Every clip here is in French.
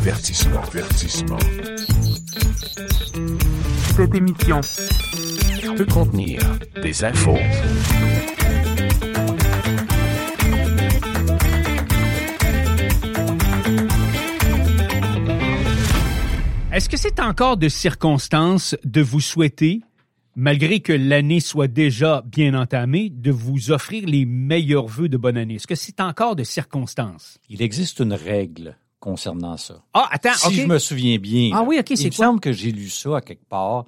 Avertissement. Avertissement. Cette émission Peut contenir des infos. Est-ce que c'est encore de circonstance de vous souhaiter, malgré que l'année soit déjà bien entamée, de vous offrir les meilleurs vœux de bonne année? Est-ce que c'est encore de circonstance? Il existe une règle concernant ça. Ah, attends, si je me souviens bien. Ah oui, OK, c'est Il me semble que j'ai lu ça à quelque part,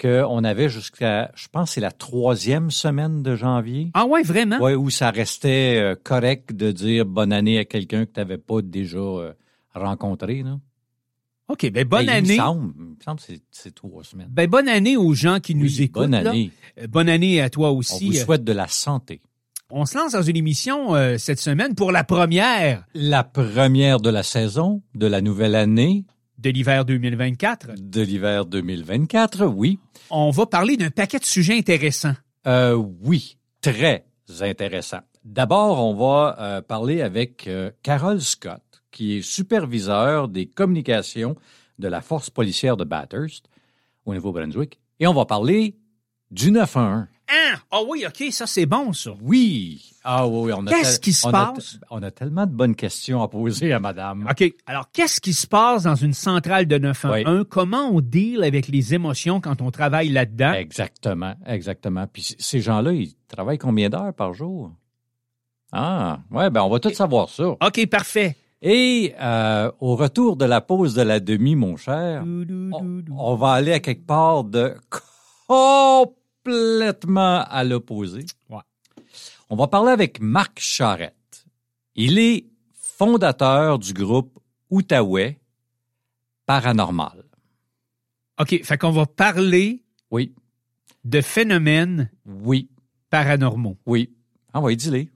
qu'on avait jusqu'à, je pense, que c'est la troisième semaine de janvier. Ah ouais, vraiment? Ouais, où ça restait euh, correct de dire bonne année à quelqu'un que tu n'avais pas déjà euh, rencontré. Là. OK, ben bonne Ben, année. Il me semble, il me semble que c'est- trois semaines. Ben bonne année aux gens qui nous Oui, écoutent. bonne année. Euh, Bonne année à toi On aussi. vous Euh, souhaite de la santé. On se lance dans une émission euh, cette semaine pour la première La première de la saison, de la nouvelle année, de l'hiver 2024. de l'hiver 2024, oui. On va parler d'un paquet de sujets intéressants. Euh, oui, très intéressant. D'abord, on va euh, parler avec euh, Carol Scott, qui est superviseur des communications de la force policière de Bathurst au Nouveau-Brunswick. Et on va parler du 911. Ah, ah oui, OK, ça c'est bon ça. Oui. Ah oui, oui, on a Qu'est-ce qui se on passe? on a tellement de bonnes questions à poser à madame. OK. Alors, qu'est-ce qui se passe dans une centrale de 911? Comment on deal avec les émotions quand on travaille là-dedans? Exactement, exactement. Puis ces gens-là, ils travaillent combien d'heures par jour? Ah, ouais, ben on va tout savoir ça. OK, parfait. Et euh, au retour de la pause de la demi, mon cher, on, on va aller à quelque part de complètement à l'opposé. Ouais. On va parler avec Marc Charette. Il est fondateur du groupe Outaouais Paranormal. OK, fait qu'on va parler Oui, de phénomènes oui, paranormaux. oui. Dis-le.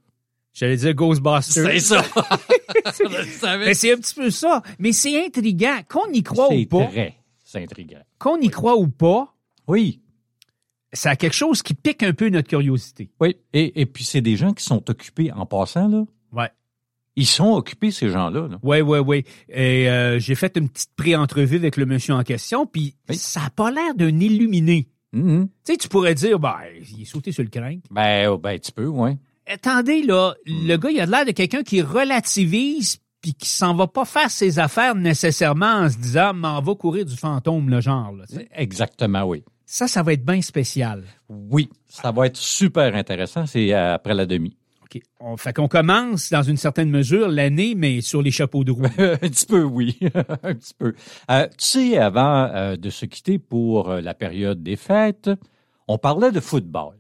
J'allais dire Ghostbusters. C'est ça. Savais. Mais c'est un petit peu ça. Mais c'est intriguant. Qu'on y croit ou C'est pas, très intriguant. qu'on y croit ou pas, Oui, ça a quelque chose qui pique un peu notre curiosité. oui. Et, et puis, c'est des gens qui sont occupés en passant, là. Ouais. Ils sont occupés, ces gens-là. là. Ouais, ouais, ouais. Et euh, j'ai fait une petite pré-entrevue avec le monsieur en question, puis Oui. ça a pas l'air d'un illuminé. Mhm. Tu sais, tu pourrais dire, ben, il est sauté sur le crinque. Ben, oh, ben, tu peux, ouais. Attendez, là, Hmm. le gars, il a l'air de quelqu'un qui relativise puis qui s'en va pas faire ses affaires nécessairement en se disant, m'en va courir du fantôme, le genre. Là. Exactement, oui. Ça, ça va être bien spécial. Oui, ça va être super intéressant. C'est après la demi. OK. On, fait qu'on commence, dans une certaine mesure, l'année, mais sur les chapeaux de roue. Un petit peu, oui. Un petit peu. Euh, tu sais, avant euh, de se quitter pour euh, la période des fêtes, on parlait de football.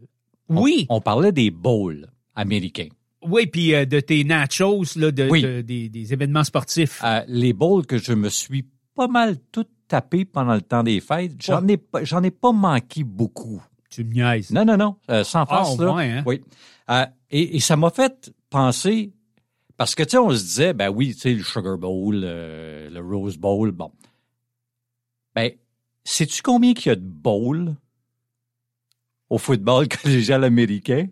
Oui, On, parlait des bowls américains. oui, puis de tes nachos, là, de, Oui. de- des, des événements sportifs. Les bowls que je me suis pas mal tout tapé pendant le temps des fêtes, j'en ai pas, j'en ai pas manqué beaucoup. tu me niaises. Non, non, non, euh, sans Ah, farce, là. moins, hein? Oui. Euh, et, et ça m'a fait penser, parce que, tu sais, on se disait, ben oui, tu sais, le Sugar Bowl, euh, le Rose Bowl, bon. Ben, sais-tu combien qu'il y a de bowls au football collégial américain?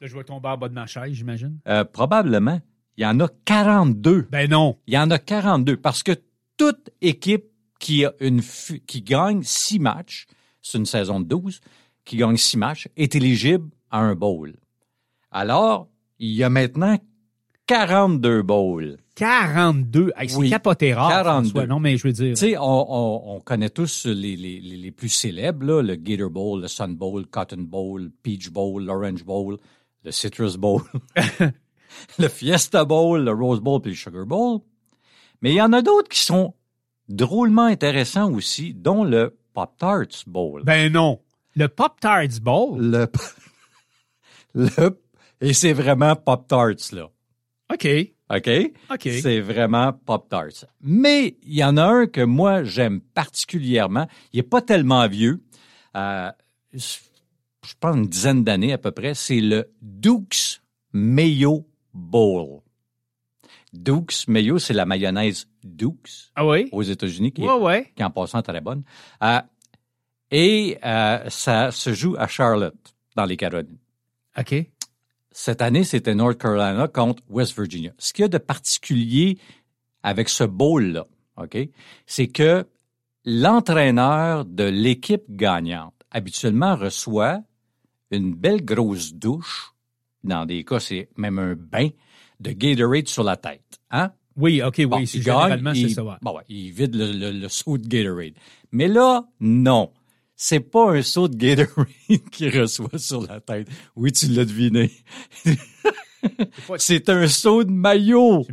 Là, je vais tomber en bas de ma chaise, j'imagine. Euh, probablement. Il y en a 42. Ben non. Il y en a 42 parce que toute équipe qui a une fu- qui gagne six matchs, c'est une saison de 12, qui gagne six matchs, est éligible à un bowl. Alors, il y a maintenant 42 bowls. 42. Hey, c'est Oui, capoté rare. 42. François. Non, mais je veux dire. Tu sais, on, on- on connaît tous les, les- les- les plus célèbres, là, le Gator Bowl, le Sun Bowl, Cotton Bowl, Peach Bowl, l'Orange Bowl, le Citrus Bowl, le Fiesta Bowl, le Rose Bowl puis le Sugar Bowl. Mais il y en a d'autres qui sont drôlement intéressants aussi, dont le Pop-Tarts Bowl. Ben non. Le Pop Tarts Bowl? le, le, et c'est vraiment Pop-Tarts, là. OK. OK? OK. C'est vraiment Pop-Tarts. Mais il y en a un que moi, j'aime particulièrement. Il n'est pas tellement vieux. Euh, je pense une dizaine d'années à peu près. C'est le Duke's Mayo Bowl. Duke's Mayo, c'est la mayonnaise Duke's Ah oui? aux États-Unis, qui, est- Ouais, ouais. qui en passant très bonne. Euh, et euh, ça se joue à Charlotte, dans les Carolines. OK. Cette année, c'était North Carolina contre West Virginia. Ce qu'il y a de particulier avec ce bowl-là, OK? C'est que l'entraîneur de l'équipe gagnante habituellement reçoit une belle grosse douche, dans des cas, c'est même un bain de Gatorade sur la tête. Hein? Oui, OK, oui, c'est généralement, c'est ça. ouais. bon, ouais, il vide le, le, le seau de Gatorade. Mais là, non. C'est pas un seau de Gatorade qu'il reçoit sur la tête. Oui, tu l'as deviné. C'est un seau de maillot. Tu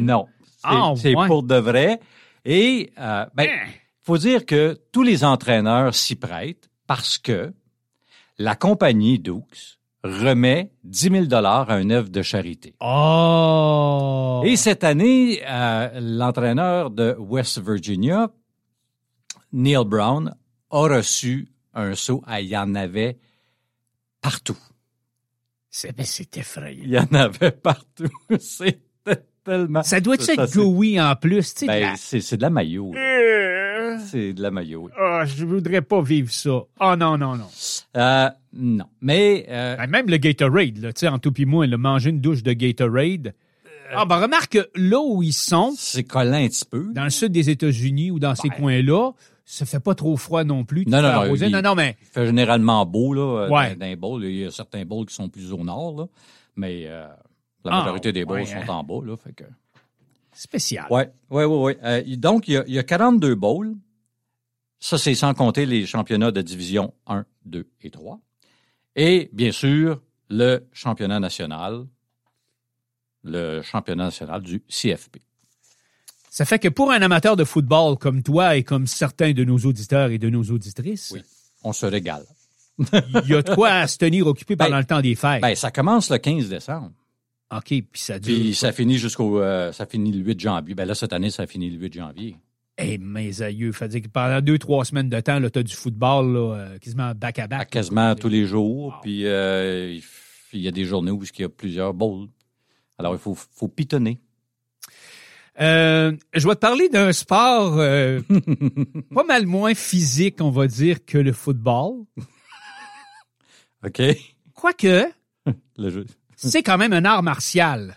me? Non. C'est Ah, c'est ouais. pour de vrai. Et, euh, ben, Hein? faut dire que tous les entraîneurs s'y prêtent parce que la compagnie Dukes remet 10 000 dollars à un œuvre de charité. Oh! Et cette année, euh, l'entraîneur de West Virginia, Neil Brown, a reçu un saut. Ah, il y en avait partout. C'est, effrayant. Il y en avait partout. C'était tellement... Ça doit être gooey en plus, tu sais. Ben, la- c'est de la maillot. Euh, C'est de la maillot. oui. Ah, je voudrais pas vivre ça. Oh non, non, non. Euh, non. Mais euh, Ben, même le Gatorade, là, tu sais, en tout pis moi, le manger une douche de Gatorade. Ah, ben, remarque que là où ils sont, c'est collant un petit peu. dans le sud des États-Unis ou dans ces coins-là, ça fait pas trop froid non plus. Non, non, non, il- non, non, mais Il fait généralement beau là, euh, Ouais. dans, dans les bowls. Il y a certains bowls qui sont plus au nord, là, mais euh, la Ah, majorité des bowls ouais, sont hein. en bas. Là, fait que... spécial. Ouais, ouais, ouais, ouais. Euh, donc, il y, a, il y a 42 bowls. Ça, c'est sans compter les championnats de division 1, 2 et 3. Et, bien sûr, le championnat national, le championnat national du CFP. Ça fait que pour un amateur de football comme toi et comme certains de nos auditeurs et de nos auditrices, Oui. On se régale. il y a de quoi à se tenir occupé pendant Ben, le temps des fêtes. Ben, ça commence le 15 décembre. OK, puis ça dure. Puis ça finit jusqu'au euh, ça finit le 8 janvier. Ben là, cette année, ça finit le 8 janvier. Eh, mes aïeux, fait dire que pendant deux, trois semaines de temps, là, t'as du football, là, euh, quasiment back-à-back. À quasiment tous les jours. Puis euh, il y a des journées où il y a plusieurs bowls. Alors, il faut, faut pitonner. Euh, je vais te parler d'un sport euh, pas mal moins physique, on va dire, que le football. OK? Quoique, Le jeu. c'est quand même un art martial.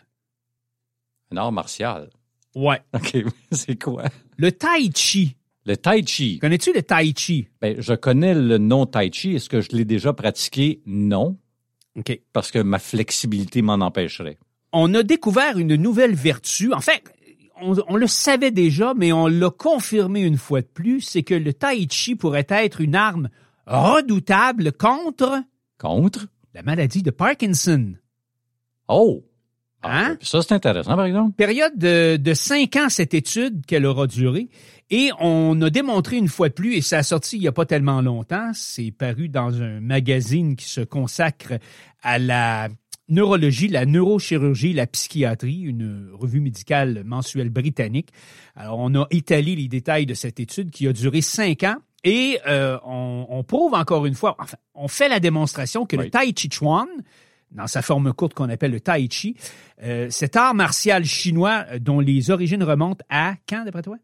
Un art martial. Ouais. OK, c'est quoi? Le tai chi. Le tai chi. Connais-tu le tai chi? Ben, je connais le nom tai chi. Est-ce que je l'ai déjà pratiqué? Non, OK. parce que ma flexibilité m'en empêcherait. On a découvert une nouvelle vertu. En fait, on, on le savait déjà, mais on l'a confirmé une fois de plus, c'est que le tai chi pourrait être une arme redoutable contre Contre? la maladie de Parkinson. Oh! Ah, Hein? Ça, c'est intéressant, par exemple. Période de, de cinq ans, cette étude qu'elle aura duré. Et on a démontré une fois de plus, et ça a sorti il n'y a pas tellement longtemps, c'est paru dans un magazine qui se consacre à la neurologie, la neurochirurgie, la psychiatrie, une revue médicale mensuelle britannique. Alors, on a étalé les détails de cette étude qui a duré cinq ans. Et euh, on, on prouve encore une fois, enfin, on fait la démonstration que le. Tai Chi Chuan, dans sa forme courte qu'on appelle le Tai Chi, euh, cet art martial chinois euh, dont les origines remontent à quand, d'après toi?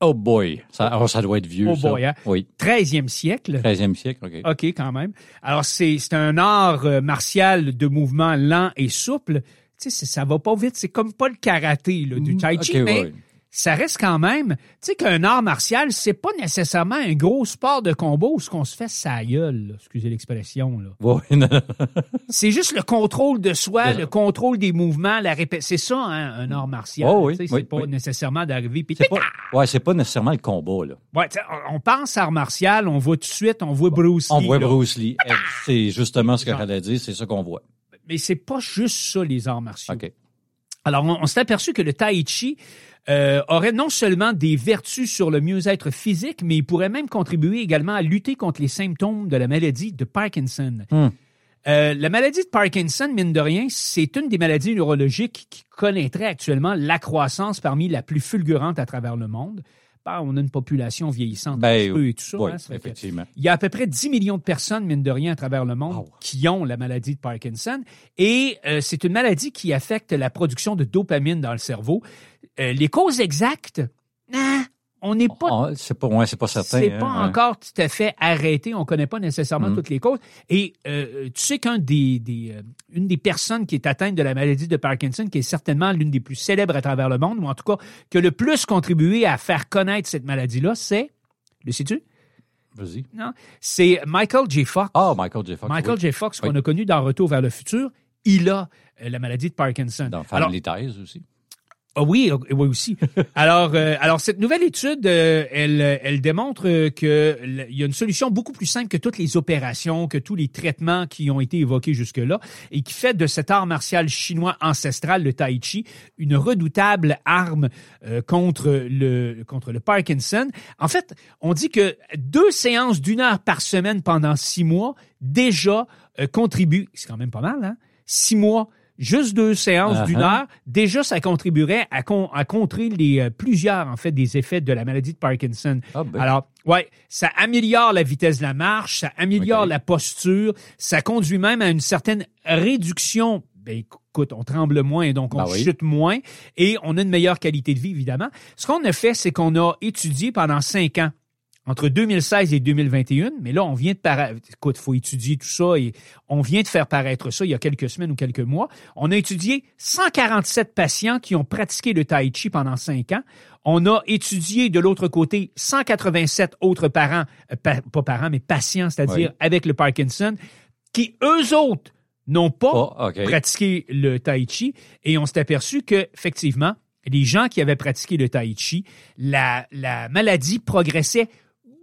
Oh boy! Ça, oh, ça doit être vieux, Oh ça. boy, hein? 13 13e siècle. 13e siècle, OK. OK, quand même. Alors, c'est un art euh, martial de mouvement lent et souple. Tu sais, ça va pas vite. C'est comme pas le karaté là, du tai chi, Mm, OK, mais ouais. Ça reste quand même... Tu sais qu'un art martial, c'est pas nécessairement un gros sport de combat où ce qu'on se fait sa gueule, là. excusez l'expression. là. Non. C'est juste le contrôle de soi, le contrôle des mouvements, la répé... C'est ça, hein, un art martial. Oh oui, oui, c'est pas oui. nécessairement d'arriver... puis C'est pas, ouais, c'est pas nécessairement le combat, là. Ouais, on- on pense art martial, on voit tout de suite, on voit Bruce On Lee, voit là. Bruce Lee. C'est justement ce que j'allais dire, c'est ça qu'on voit. Mais c'est pas juste ça, les arts martiaux. OK. Alors, on, on s'est aperçu que le tai chi euh, aurait non seulement des vertus sur le mieux-être physique, mais il pourrait même contribuer également à lutter contre les symptômes de la maladie de Parkinson. Hmm. Euh, la maladie de Parkinson, mine de rien, c'est une des maladies neurologiques qui connaîtrait actuellement la croissance parmi la plus fulgurante à travers le monde. On a une population vieillissante Ben, un peu et tout ça. Oui, hein, ça effectivement. il y a à peu près 10 millions de personnes, mine de rien, à travers le monde, qui ont la maladie de Parkinson. Et euh, c'est une maladie qui affecte la production de dopamine dans le cerveau. Euh, les causes exactes, ah, on n'est pas Ah, c'est pas, ouais, c'est pas certain. c'est hein, pas ouais. encore tout à fait arrêté. On connaît pas nécessairement Mm. toutes les causes. Et euh, tu sais qu'un des, des euh, une des personnes qui est atteinte de la maladie de Parkinson, qui est certainement l'une des plus célèbres à travers le monde, ou en tout cas qui a le plus contribué à faire connaître cette maladie-là, c'est le sais-tu? Vas-y. Non, c'est Michael J. Fox. Ah, Michael J. Fox. Michael oui. J. Fox qu'on Oui. a connu dans Retour vers le futur. Il a euh, la maladie de Parkinson. Dans Alors, Family Ties aussi. Ah oui, euh, oui aussi. alors, euh, alors cette nouvelle étude, euh, elle, elle démontre euh, que l- il y a une solution beaucoup plus simple que toutes les opérations, que tous les traitements qui ont été évoqués jusque-là, et qui fait de cet art martial chinois ancestral, le Tai Chi, une redoutable arme euh, contre le contre le Parkinson. En fait, on dit que deux séances d'une heure par semaine pendant six mois déjà contribuent. C'est quand même pas mal, hein? Six mois. Juste deux séances Uh-huh. d'une heure, déjà ça contribuerait à, con- à contrer les euh, plusieurs en fait des effets de la maladie de Parkinson. Ah, ben. Alors, ouais, ça améliore la vitesse de la marche, ça améliore la posture, ça conduit même à une certaine réduction. Ben, écoute, on tremble moins, donc on Ben oui. chute moins et on a une meilleure qualité de vie, évidemment. Ce qu'on a fait, c'est qu'on a étudié pendant cinq ans entre 2016 et 2021, mais là, on vient de paraître, écoute, faut étudier tout ça et on vient de faire paraître ça il y a quelques semaines ou quelques mois. On a étudié 147 patients qui ont pratiqué le Tai Chi pendant cinq ans. On a étudié de l'autre côté 187 autres parents, euh, pa- pas parents, mais patients, c'est-à-dire Oui. avec le Parkinson, qui eux autres n'ont pas OK. pratiquer le tai chi et on s'est aperçu que effectivement les gens qui avaient pratiqué le tai chi la, la maladie progressait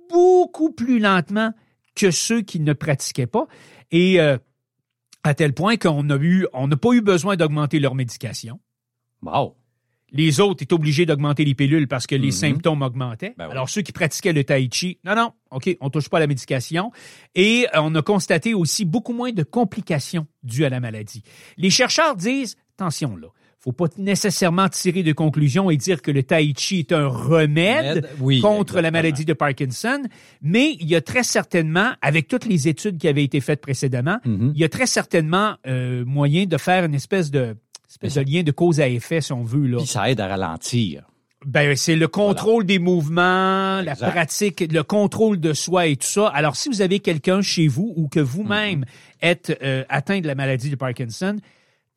beaucoup plus lentement que ceux qui ne pratiquaient pas et euh, à tel point qu'on a eu on n'a pas eu besoin d'augmenter leur médication Wow. les autres étaient obligés d'augmenter les pilules parce que les Mhm. symptômes augmentaient. Ben oui. Alors, ceux qui pratiquaient le tai chi, non, non, OK, on touche pas à la médication. Et euh, on a constaté aussi beaucoup moins de complications dues à la maladie. Les chercheurs disent, attention là, faut pas nécessairement tirer de conclusions et dire que le tai chi est un remède oui, contre la maladie de Parkinson, mais il y a très certainement, avec toutes les études qui avaient été faites précédemment, Mhm. il y a très certainement euh, moyen de faire une espèce de, espèce de lien de cause à effet, si on veut. Là. Puis ça aide à ralentir. Ben, c'est le contrôle des mouvements, la pratique, le contrôle de soi et tout ça. Alors, si vous avez quelqu'un chez vous ou que vous-même Mhm. êtes euh, atteint de la maladie de Parkinson,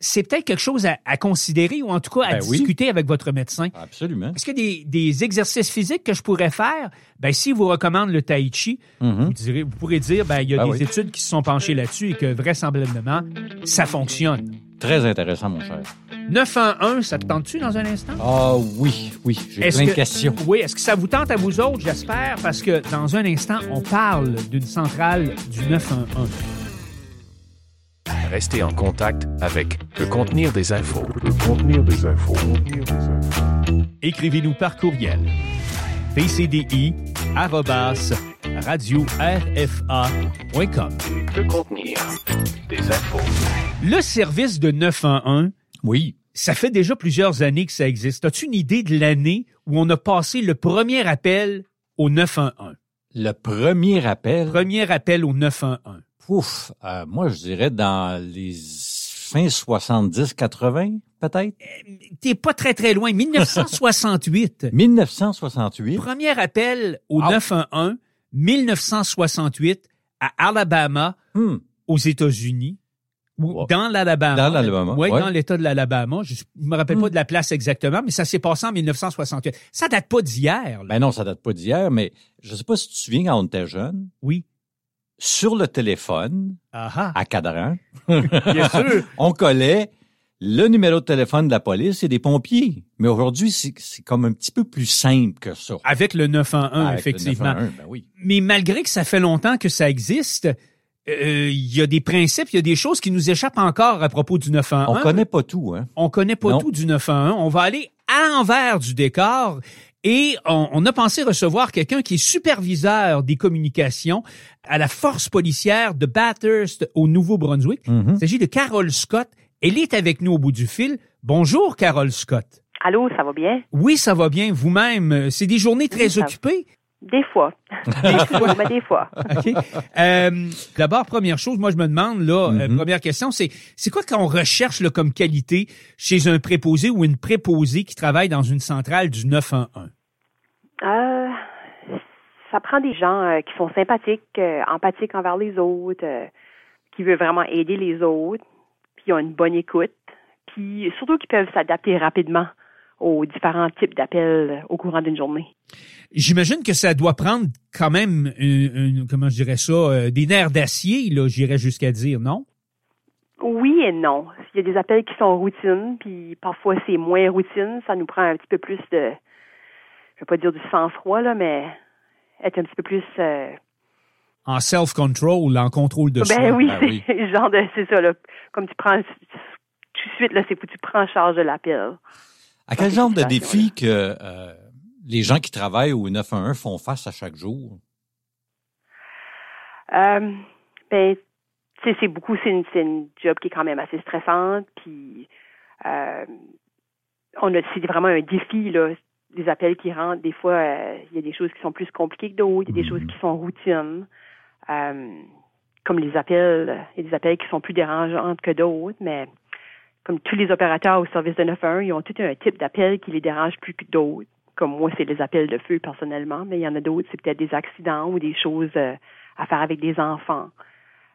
c'est peut-être quelque chose à, à considérer ou en tout cas à Ben oui. discuter avec votre médecin. Absolument. Est-ce qu'il y a des, des exercices physiques que je pourrais faire? Ben, si vous recommande le tai chi, Mhm. vous, direz- vous pourrez dire, ben, il y a Ben des oui. études qui se sont penchées là-dessus et que vraisemblablement, ça fonctionne. Très intéressant, mon cher. 911, ça te tente-tu dans un instant? Ah oui, oui, j'ai Est-ce plein de que- questions. Oui, est-ce que ça vous tente à vous autres, j'espère, parce que dans un instant, on parle d'une centrale du 911. Restez en contact avec peut contenir des infos. peut contenir des infos. Écrivez-nous par courriel. pcdi arrobas, radio rfa.com. Peut contenir des infos. Le service de 911, Oui. ça fait déjà plusieurs années que ça existe. As-tu une idée de l'année où on a passé le premier appel au 911? Le premier appel, Premier appel au 911. ouf, euh, moi je dirais dans les fin 70-80 peut-être? T'es pas très très loin. 1968. 1968. Premier appel au Wow. 911, 1968, à Alabama, Hmm. aux États-Unis. Ou Wow. dans l'Alabama. Dans l'Alabama, Oui, ouais. dans l'État de l'Alabama. Je ne me rappelle Hmm. pas de la place exactement, mais ça s'est passé en 1968. Ça date pas d'hier. là. Ben non, ça date pas d'hier, mais je sais pas si tu te souviens quand on était jeune, oui. sur le téléphone, Ah ah. à cadran, Bien sûr. on collait le numéro de téléphone de la police et des pompiers. Mais aujourd'hui, c'est comme un petit peu plus simple que ça. Avec le 911, Avec le effectivement. 911, ben oui. Mais malgré que ça fait longtemps que ça existe, euh, il y a des principes, il y a des choses qui nous échappent encore à propos du 911. On connaît pas tout, hein. On connaît pas Non. tout du 911. On va aller à l'envers du décor et on, on a pensé recevoir quelqu'un qui est superviseur des communications à la force policière de Bathurst au Nouveau-Brunswick. Mhm. Il s'agit de Carole Scott. Elle est avec nous au bout du fil. Bonjour, Carole Scott. Allô, ça va bien? Oui, ça va bien. Vous-même, euh, c'est des journées très Oui, occupées. Des fois. Des fois. mais des fois. OK. Euh, D'abord, première chose, moi je me demande là, euh, Mhm. première question, c'est c'est quoi qu'on recherche là, comme qualité chez un préposé ou une préposée qui travaille dans une centrale du 911? Euh, ça prend des gens euh, qui sont sympathiques, euh, empathiques envers les autres, euh, qui veulent vraiment aider les autres, puis ont une bonne écoute, puis surtout qui peuvent s'adapter rapidement aux différents types d'appels au courant d'une journée. J'imagine que ça doit prendre quand même, une, une- comment je dirais ça, euh, des nerfs d'acier, là, j'irais jusqu'à dire, non? Oui et non. Il y a des appels qui sont routine, puis parfois c'est moins routine. Ça nous prend un petit peu plus de, je vais pas dire du sang-froid, là, mais être un petit peu plus... euh, En self-control, en contrôle de soi. ben oui, ben oui. c'est le genre de... C'est ça, là. Comme tu prends... Tout de suite, là, c'est tu prends en charge de l'appel. À quel genre de défis que euh, les gens qui travaillent au 911 font face à chaque jour? Euh, ben, c'est beaucoup, c'est une, une job qui est quand même assez stressante, puis euh, on a, c'est vraiment un défi, là, les appels qui rentrent. Des fois, euh, il y a des choses qui sont plus compliquées que d'autres, il y a des choses qui sont routines, euh, comme les appels, il y a des appels qui sont plus dérangeantes que d'autres, mais comme tous les opérateurs au service de 911, ils ont tout un type d'appel qui les dérange plus que d'autres. Comme moi, c'est les appels de feu personnellement, mais il y en a d'autres, c'est peut-être des accidents ou des choses euh, à faire avec des enfants.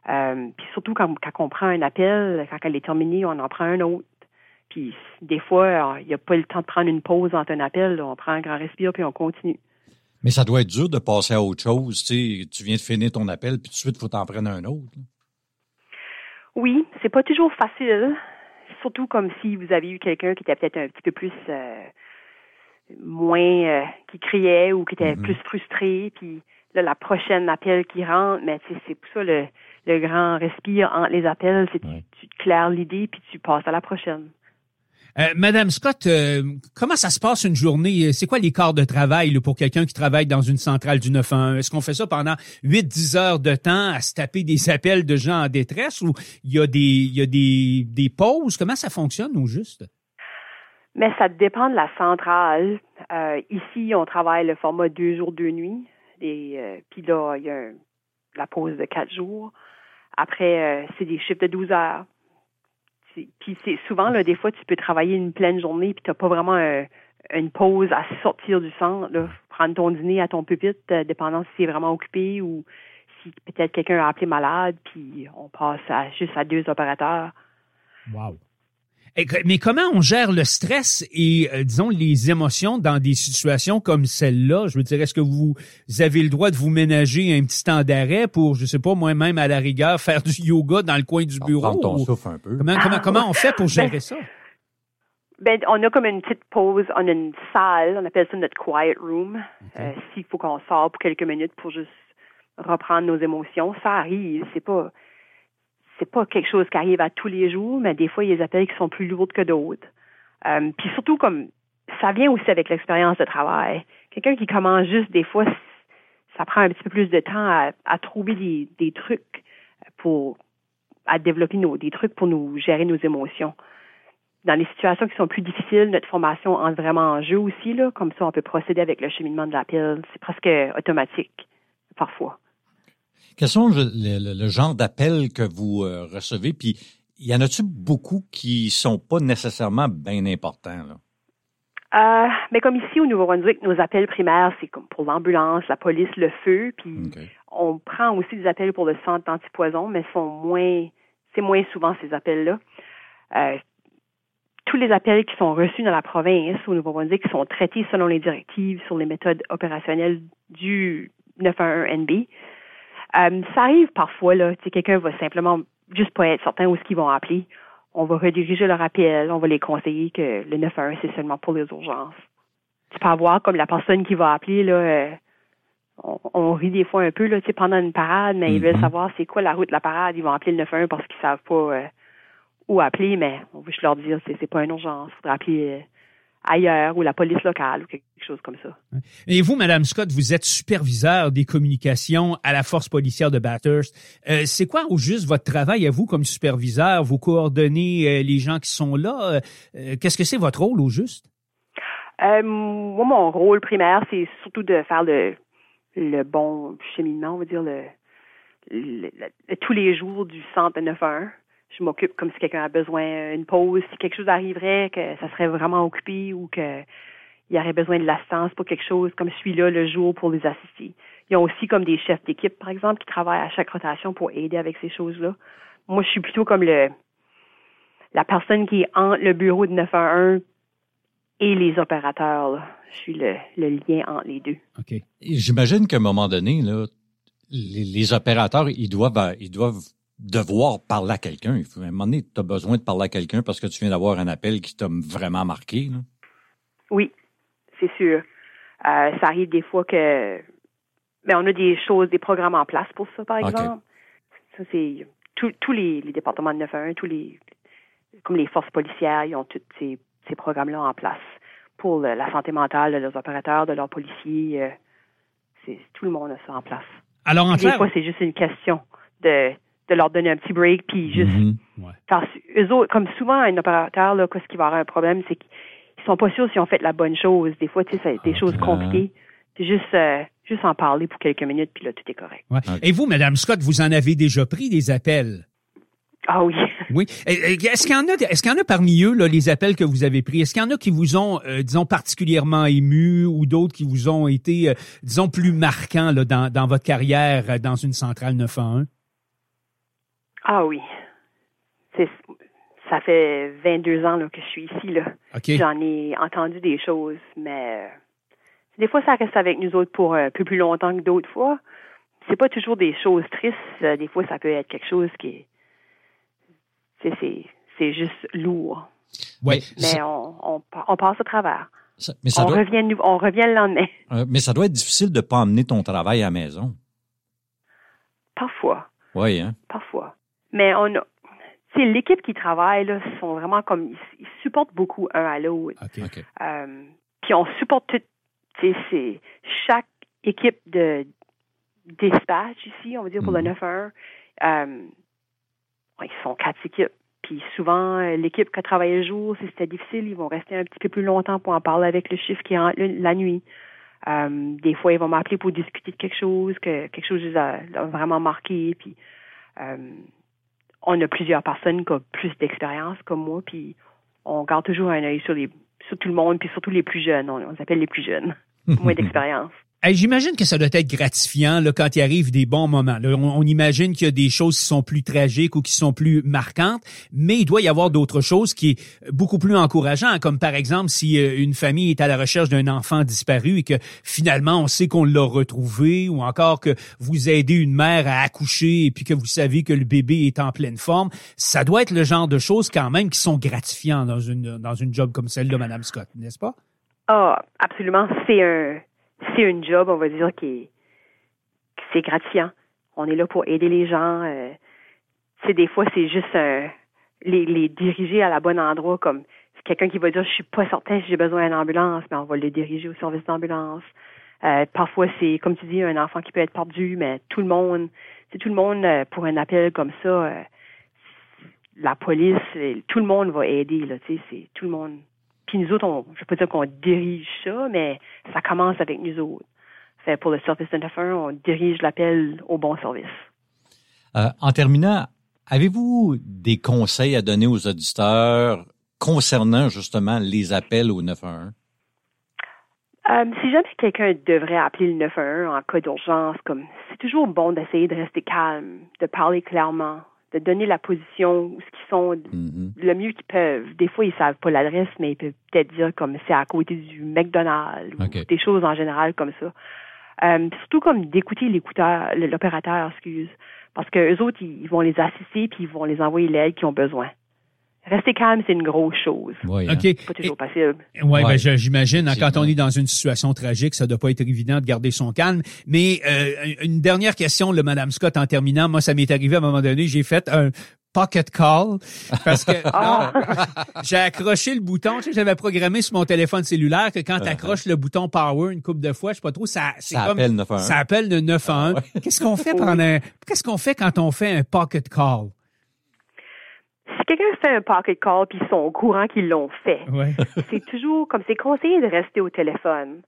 Euh, puis surtout quand, quand on prend un appel, quand elle est terminée, on en prend un autre. Puis des fois, euh, il n'y a pas le temps de prendre une pause entre un appel. là. On prend un grand respire puis on continue. Mais ça doit être dur de passer à autre chose. Tu sais, tu viens de finir ton appel, puis tout de suite, il faut t'en prendre un autre. Oui, c'est pas toujours facile. Surtout comme si vous avez eu quelqu'un qui était peut-être un petit peu plus euh, moins euh, qui criait ou qui était Mhm. plus frustré. Puis là, la prochaine appel qui rentre, mais tu sais, c'est pour ça le, le grand respire entre les appels, c'est que Ouais. tu, tu te claires l'idée puis tu passes à la prochaine. Euh, Madame Scott, euh, comment ça se passe une journée? C'est quoi les quarts de travail pour quelqu'un qui travaille dans une centrale du 911? Est-ce qu'on fait ça pendant 8-10 heures de temps à se taper des appels de gens en détresse ou il y a des, il y a des, des pauses? Comment ça fonctionne au juste? Mais ça dépend de la centrale. Euh, ici, on travaille le format deux jours, deux nuits. Et puis là, il y a la pause de quatre jours. Après, c'est des chiffres de 12 heures. Puis c'est souvent, là, des fois, tu peux travailler une pleine journée puis tu n'as pas vraiment un- une pause à sortir du centre. Prendre ton dîner à ton pupitre, euh, dépendant si c'est vraiment occupé ou si peut-être quelqu'un a appelé malade, puis on passe juste à deux opérateurs. Wow. Que- Mais comment on gère le stress et, euh, disons, les émotions dans des situations comme celle-là? Je veux dire, est-ce que vous avez le droit de vous ménager un petit temps d'arrêt pour, je sais pas, moi-même à la rigueur, faire du yoga dans le coin du bureau? Prendre ton ou- souffle un peu. Comment, comment, comment on fait pour gérer Ben, ça? Ben, on a comme une petite pause, on a une salle, on appelle ça notre quiet room. Euh, S'il faut qu'on sort pour quelques minutes pour juste reprendre nos émotions, ça arrive. C'est pas, c'est pas quelque chose qui arrive à tous les jours, mais des fois il y a des appels qui sont plus lourds que d'autres. Euh, Puis surtout comme ça vient aussi avec l'expérience de travail. Quelqu'un qui commence juste des fois, ça prend un petit peu plus de temps à, à trouver des, des trucs pour à développer nos, des trucs pour nous gérer nos émotions dans les situations qui sont plus difficiles, notre formation entre vraiment en jeu aussi, là. Comme ça, on peut procéder avec le cheminement de l'appel. C'est presque automatique, parfois. Quels sont le, le- le genre d'appels que vous euh, recevez? Puis, y en a-tu beaucoup qui sont pas nécessairement bien importants? Là? Euh, mais comme ici au Nouveau-Brunswick, nos appels primaires, c'est comme pour l'ambulance, la police, le feu, puis on prend aussi des appels pour le centre d'antipoison, mais sont moins, c'est moins souvent ces appels-là. Euh, tous les appels qui sont reçus dans la province au Nouveau-Brunswick sont traités selon les directives sur les méthodes opérationnelles du 911NB. Euh, ça arrive parfois, là, tu sais, quelqu'un va simplement juste pas être certain où est-ce qu'ils vont appeler. On va rediriger leur appel, on va les conseiller que le 911, c'est seulement pour les urgences. Tu peux avoir comme la personne qui va appeler, là, euh, on, on rit des fois un peu là, tu sais, pendant une parade, mais ils veulent Mhm. savoir c'est quoi la route de la parade. Ils vont appeler le 911 parce qu'ils savent pas euh, où appeler, mais on veut juste leur dire c'est c'est pas une urgence. Il faudrait appeler ailleurs ou la police locale ou quelque chose comme ça. Et vous, Madame Scott, vous êtes superviseur des communications à la force policière de Bathurst. Euh, c'est quoi au juste votre travail à vous comme superviseur? Vous coordonnez euh, les gens qui sont là. Euh, Qu'est-ce que c'est votre rôle au juste? Euh, moi, mon rôle primaire, c'est surtout de faire le, le bon cheminement, on va dire, le, le- le- tous les jours du centre de 911. Je m'occupe comme si quelqu'un a besoin d'une pause, si quelque chose arriverait, que ça serait vraiment occupé ou que il y aurait besoin de l'assistance pour quelque chose, comme je suis là le jour pour les assister. Ils ont aussi comme des chefs d'équipe, par exemple, qui travaillent à chaque rotation pour aider avec ces choses-là. Moi, je suis plutôt comme le la personne qui est entre le bureau de 911 et les opérateurs. Je suis le, le lien entre les deux. OK. J'imagine qu'à un moment donné, là, les, les opérateurs, ils doivent, ils doivent devoir parler à quelqu'un. Il faut- À un moment donné, tu as besoin de parler à quelqu'un parce que tu viens d'avoir un appel qui t'a vraiment marqué. là. Oui, c'est sûr. Euh, ça arrive des fois que mais on a des choses, des programmes en place pour ça, par exemple. Ça, c'est tous les, les départements de 911, tous les comme les forces policières, ils ont tous ces, ces programmes-là en place pour le- la santé mentale de leurs opérateurs, de leurs policiers. euh, c'est tout le monde a ça en place. Alors, en Des clair, fois, c'est juste une question de, de leur donner un petit break, puis juste parce eux autres, comme souvent un opérateur, là, qu'est-ce qui va avoir un problème, c'est qu'ils sont pas sûrs s'ils ont fait la bonne chose. Des fois, tu sais, c'est des Ah, choses compliquées. C'est juste, euh, juste en parler pour quelques minutes, puis là, tout est correct. ouais. Et vous, Madame Scott, vous en avez déjà pris des appels? Ah oui. Oui. Est-ce qu'il y en a, est-ce qu'il y en a parmi eux, là, les appels que vous avez pris? Est-ce qu'il y en a qui vous ont, euh, disons, particulièrement ému ou d'autres qui vous ont été, euh, disons, plus marquants, là, dans, dans votre carrière dans une centrale 911? Ah oui. Ça fait 22 ans là, que je suis ici. Là. J'en ai entendu des choses, mais euh, des fois, ça reste avec nous autres pour un peu plus longtemps que d'autres fois. C'est pas toujours des choses tristes. Euh, Des fois, ça peut être quelque chose qui est. C'est, juste lourd. Ouais. Mais Ça- on, on, pa- on passe au travers. ça- mais, ça On doit, revient, nou- on revient le lendemain. euh, mais ça doit être difficile de pas emmener ton travail à la maison. Parfois. Oui, hein? Parfois. Mais on a. C'est l'équipe qui travaille, là, sont vraiment comme. Ils, ils supportent beaucoup un à l'autre. OK. OK. Euh, puis on supporte tout. tu sais, C'est chaque équipe de dispatch ici, on va dire pour Mhm. le 9-1. Euh, ouais, ils sont quatre équipes. Puis souvent, euh, l'équipe qui a travaillé le jour, si c'était difficile, ils vont rester un petit peu plus longtemps pour en parler avec le chiffre qui est en- la nuit. Euh, des fois, ils vont m'appeler pour discuter de quelque chose, que quelque chose les a, a vraiment marqué. Puis euh, on a plusieurs personnes qui ont plus d'expérience comme moi, puis on garde toujours un œil sur les sur tout le monde, puis surtout les plus jeunes. On, on les appelle les plus jeunes, moins d'expérience. J'imagine que ça doit être gratifiant là, quand il arrive des bons moments. Là, on, on imagine qu'il y a des choses qui sont plus tragiques ou qui sont plus marquantes, mais il doit y avoir d'autres choses qui est beaucoup plus encourageant, comme par exemple si euh, une famille est à la recherche d'un enfant disparu et que finalement on sait qu'on l'a retrouvé, ou encore que vous aidez une mère à accoucher et puis que vous savez que le bébé est en pleine forme. Ça doit être le genre de choses quand même qui sont gratifiants dans une dans une job comme celle de Madame Scott, n'est-ce pas? Ah, absolument. C'est un, c'est une job, on va dire, qui est, c'est gratifiant. On est là pour aider les gens. Euh, c'est des fois, c'est juste un- les, diriger à la bonne endroit, comme c'est quelqu'un qui va dire, je suis pas certain si j'ai besoin d'une ambulance, mais on va le diriger au service d'ambulance. Euh, parfois, c'est, comme tu dis, un enfant qui peut être perdu, mais tout le monde, c'est tout le monde euh, pour un appel comme ça. euh, la police, euh, tout le monde va aider, là, tu sais, c'est tout le monde. Puis nous autres, on, je pas dire qu'on dirige ça, mais ça commence avec nous autres. Fait pour le service de 911, on dirige l'appel au bon service. Euh, en terminant, avez-vous des conseils à donner aux auditeurs concernant justement les appels au 911? Euh, si jamais quelqu'un devrait appeler le 911 en cas d'urgence, comme c'est toujours bon d'essayer de rester calme, de parler clairement, de donner la position ce qu'ils sont Mhm. le mieux qu'ils peuvent. Des fois, ils savent pas l'adresse, mais ils peuvent peut-être dire comme c'est à côté du McDonald's ou des choses en général comme ça. Euh, surtout comme d'écouter l'écouteur, l'opérateur, excuse, parce que eux autres, ils ils vont les assister puis ils vont les envoyer l'aide qu'ils ont besoin. Rester calme, c'est une grosse chose. Oui, hein? OK. C'est pas toujours possible. Ouais, Ouais. ben, j'imagine. hein, quand on est dans une situation tragique, ça doit pas être évident de garder son calme. Mais euh, une dernière question, le Madame Scott, en terminant. Moi, ça m'est arrivé à un moment donné. J'ai fait un pocket call parce que j'ai accroché le bouton. Tu sais, j'avais programmé sur mon téléphone cellulaire que quand tu accroches le bouton power une couple de fois, je sais pas trop, ça c'est Ça comme appelle 911. ça appelle le 911. Ah Qu'est-ce qu'on fait pendant un- qu'est-ce qu'on fait quand on fait un pocket call? Si quelqu'un fait un pocket call puis ils sont au courant qu'ils l'ont fait, Ouais. c'est toujours comme c'est conseillé de rester au téléphone.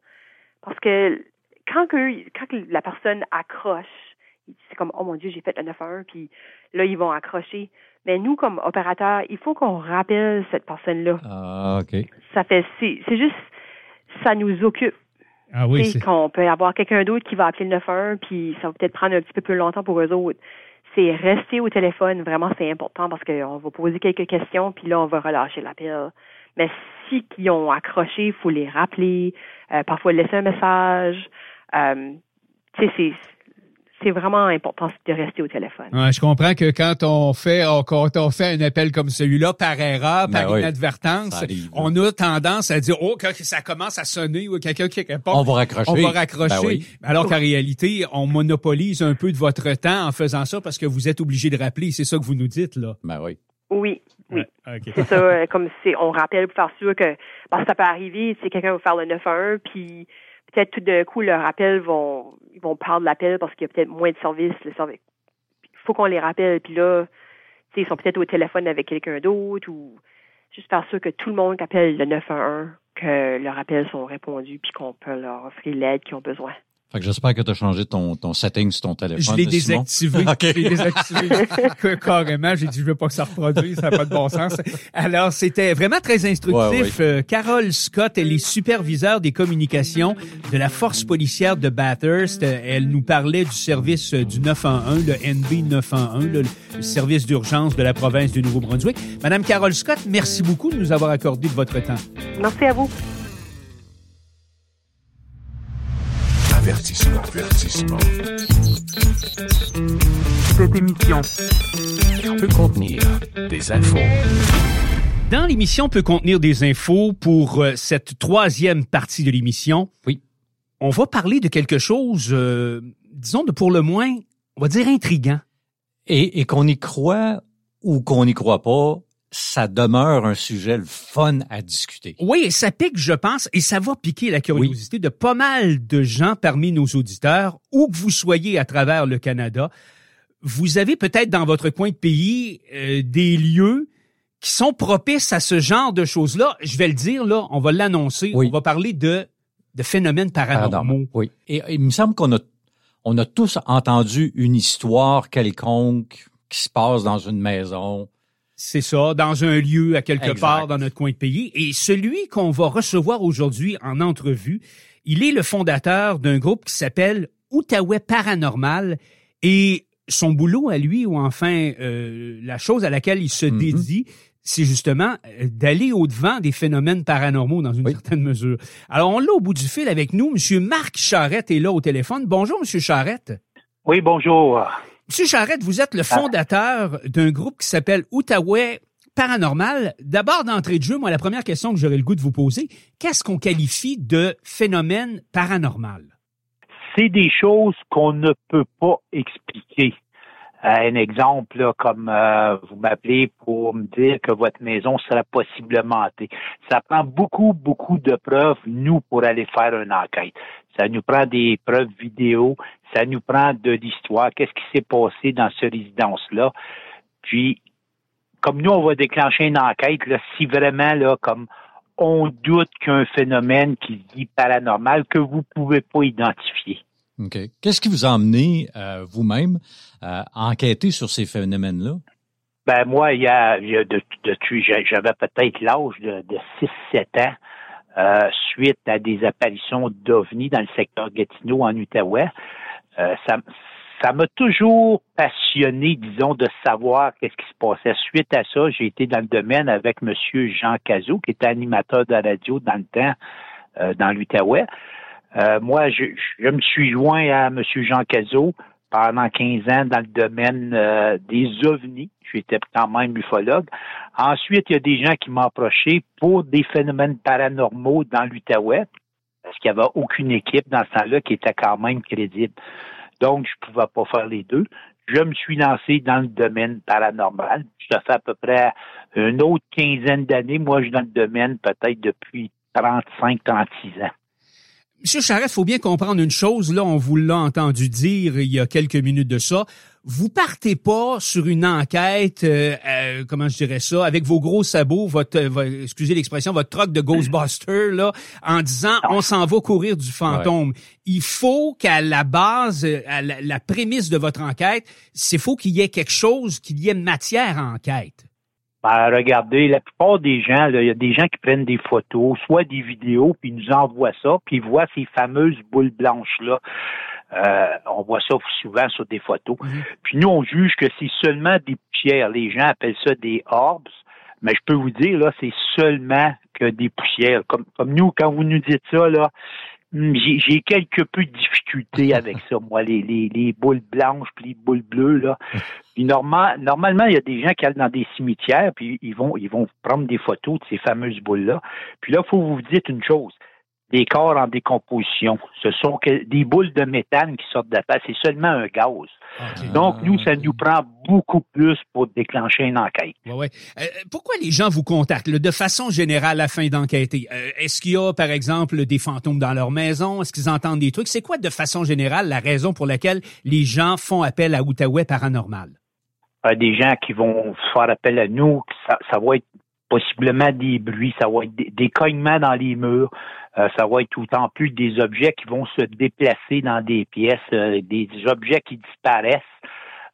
Parce que quand, que, quand que la personne accroche, c'est comme, oh mon Dieu, j'ai fait le 911, puis là, ils vont accrocher. Mais nous, comme opérateurs, il faut qu'on rappelle cette personne-là. Ah, OK. Ça fait, c'est c'est juste, ça nous occupe. Ah oui, c'est- qu'on peut avoir quelqu'un d'autre qui va appeler le 911, puis ça va peut-être prendre un petit peu plus longtemps pour eux autres. C'est rester au téléphone, vraiment, c'est important parce qu'on va poser quelques questions, puis là, on va relâcher l'appel. Mais si ils ont accroché, il faut les rappeler, euh, parfois laisser un message. Euh, c'est c'est vraiment important de rester au téléphone. Ouais, je comprends que quand on fait on- quand on fait un appel comme celui-là par erreur, Ben par inadvertance, on a tendance à dire oh quand ça commence à sonner ou quelqu'un qui répond, On va raccrocher. on va raccrocher. Ben oui. Alors qu'en réalité, on monopolise un peu de votre temps en faisant ça parce que vous êtes obligé de rappeler. C'est ça que vous nous dites là. Ben oui. Oui, oui. Ouais. C'est ça, euh, comme c'est, on rappelle pour faire sûr que, parce que ça peut arriver, tu sais, quelqu'un va faire le 911, puis peut-être tout d'un coup, leur appel vont, ils vont perdre l'appel parce qu'il y a peut-être moins de services, service. Il faut qu'on les rappelle, puis là, ils sont peut-être au téléphone avec quelqu'un d'autre, ou juste faire sûr que tout le monde appelle le 911, que leurs appels sont répondus, puis qu'on peut leur offrir l'aide qu'ils ont besoin. Fait que j'espère que tu as changé ton, ton setting sur ton téléphone. Je l'ai désactivé. OK. Je l'ai désactivé Que- carrément. J'ai dit, je veux pas que ça reproduise, ça n'a pas de bon sens. Alors, c'était vraiment très instructif. Ouais, Euh, Carole Scott, elle est superviseure des communications de la force policière de Bathurst. Euh, Elle nous parlait du service euh, du 911, le NB 911, le, le service d'urgence de la province du Nouveau-Brunswick. Madame Carole Scott, merci beaucoup de nous avoir accordé de votre temps. Merci à vous. Avertissement, avertissement. Cette émission Peut contenir des infos. Dans l'émission peut contenir des infos pour euh, cette troisième partie de l'émission. Oui. On va parler de quelque chose, euh, disons, de pour le moins, on va dire intriguant. Et, et qu'on y croit ou qu'on n'y croit pas, ça demeure un sujet le fun à discuter. Oui, ça pique, je pense, et ça va piquer la curiosité de pas mal de gens parmi nos auditeurs, où que vous soyez à travers le Canada. Vous avez peut-être dans votre coin de pays euh, des lieux qui sont propices à ce genre de choses-là. Je vais le dire, là, on va l'annoncer. Oui. On va parler de, de phénomènes paranormaux. Oui. Et il me semble qu'on a, on a tous entendu une histoire quelconque qui se passe dans une maison. C'est ça, dans un lieu à quelque Exact. part dans notre coin de pays. Et celui qu'on va recevoir aujourd'hui en entrevue, il est le fondateur d'un groupe qui s'appelle Outaouais Paranormal. Et son boulot à lui, ou enfin euh, la chose à laquelle il se Mhm. dédie, c'est justement euh, d'aller au-devant des phénomènes paranormaux dans une Oui. certaine mesure. Alors, on l'a au bout du fil avec nous. Monsieur Marc Charrette est là au téléphone. Bonjour, Monsieur Charrette. Oui, bonjour. Monsieur Charrette, vous êtes le fondateur d'un groupe qui s'appelle Outaouais Paranormal. D'abord, d'entrée de jeu, moi, la première question que j'aurais le goût de vous poser, qu'est-ce qu'on qualifie de phénomène paranormal? C'est des choses qu'on ne peut pas expliquer. Euh, un exemple, là, comme euh, vous m'appelez pour me dire que votre maison serait possiblement hantée. Ça prend beaucoup, beaucoup de preuves, nous, pour aller faire une enquête. Ça nous prend des preuves vidéo, ça nous prend de l'histoire, qu'est-ce qui s'est passé dans ce résidence-là. Puis, comme nous, on va déclencher une enquête, là, si vraiment, là, comme on doute qu'un phénomène qui dit paranormal que vous pouvez pas identifier. OK. Qu'est-ce qui vous a amené euh, vous-même euh, à enquêter sur ces phénomènes-là? Ben moi, il y a, il y a de, j'avais peut-être l'âge de, de 6-7 ans, euh, suite à des apparitions d'ovnis dans le secteur Gatineau en Outaouais. Euh, ça ça m'a toujours passionné, disons, de savoir qu'est-ce qui se passait. Suite à ça, j'ai été dans le domaine avec Monsieur Jean Cazot, qui était animateur de radio dans le temps euh, dans l'Outaouais. Euh, moi, je, je me suis joint à M. Jean Cazot pendant 15 ans dans le domaine euh, des ovnis. J'étais quand même ufologue. Ensuite, il y a des gens qui m'ont approché pour des phénomènes paranormaux dans l'Outaouais, parce qu'il n'y avait aucune équipe dans ce temps-là qui était quand même crédible. Donc, je ne pouvais pas faire les deux. Je me suis lancé dans le domaine paranormal. Ça fait à peu près une autre quinzaine d'années. Moi, je suis dans le domaine peut-être depuis 35, 36 ans. Monsieur Charette, faut bien comprendre une chose. Là, on vous l'a entendu dire il y a quelques minutes de ça. Vous partez pas sur une enquête, euh, euh, comment je dirais ça, avec vos gros sabots, votre, euh, excusez l'expression, votre troc de Ghostbuster, là, en disant on s'en va courir du fantôme. Il faut qu'à la base, euh, à la, la prémisse de votre enquête, c'est faut qu'il y ait quelque chose, qu'il y ait matière à enquête. Ben, regardez, la plupart des gens, il y a des gens qui prennent des photos, soit des vidéos, puis ils nous envoient ça, puis ils voient ces fameuses boules blanches-là. Euh, on voit ça souvent sur des photos. Mhm. Puis nous, on juge que c'est seulement des poussières. Les gens appellent ça des orbs, mais je peux vous dire, là, c'est seulement que des poussières. Comme, comme nous, quand vous nous dites ça, là, j'ai j'ai quelque peu de difficulté avec ça, moi, les, les, les boules blanches puis les boules bleues, là. Puis normal, normalement, il y a des gens qui allent dans des cimetières, puis ils vont, ils vont prendre des photos de ces fameuses boules-là. Puis là, il faut vous dire une chose. Des corps en décomposition. Ce sont que des boules de méthane qui sortent de la terre. C'est seulement un gaz. Donc, nous, ça nous prend beaucoup plus pour déclencher une enquête. Ouais, ouais. Euh, pourquoi les gens vous contactent là, de façon générale afin d'enquêter? Euh, Est-ce qu'il y a, par exemple, des fantômes dans leur maison? Est-ce qu'ils entendent des trucs? C'est quoi, de façon générale, la raison pour laquelle les gens font appel à Outaouais Paranormal? Euh, des gens qui vont faire appel à nous, ça, ça va être possiblement des bruits, ça va être des, des cognements dans les murs, euh, ça va être tout en plus des objets qui vont se déplacer dans des pièces, euh, des objets qui disparaissent,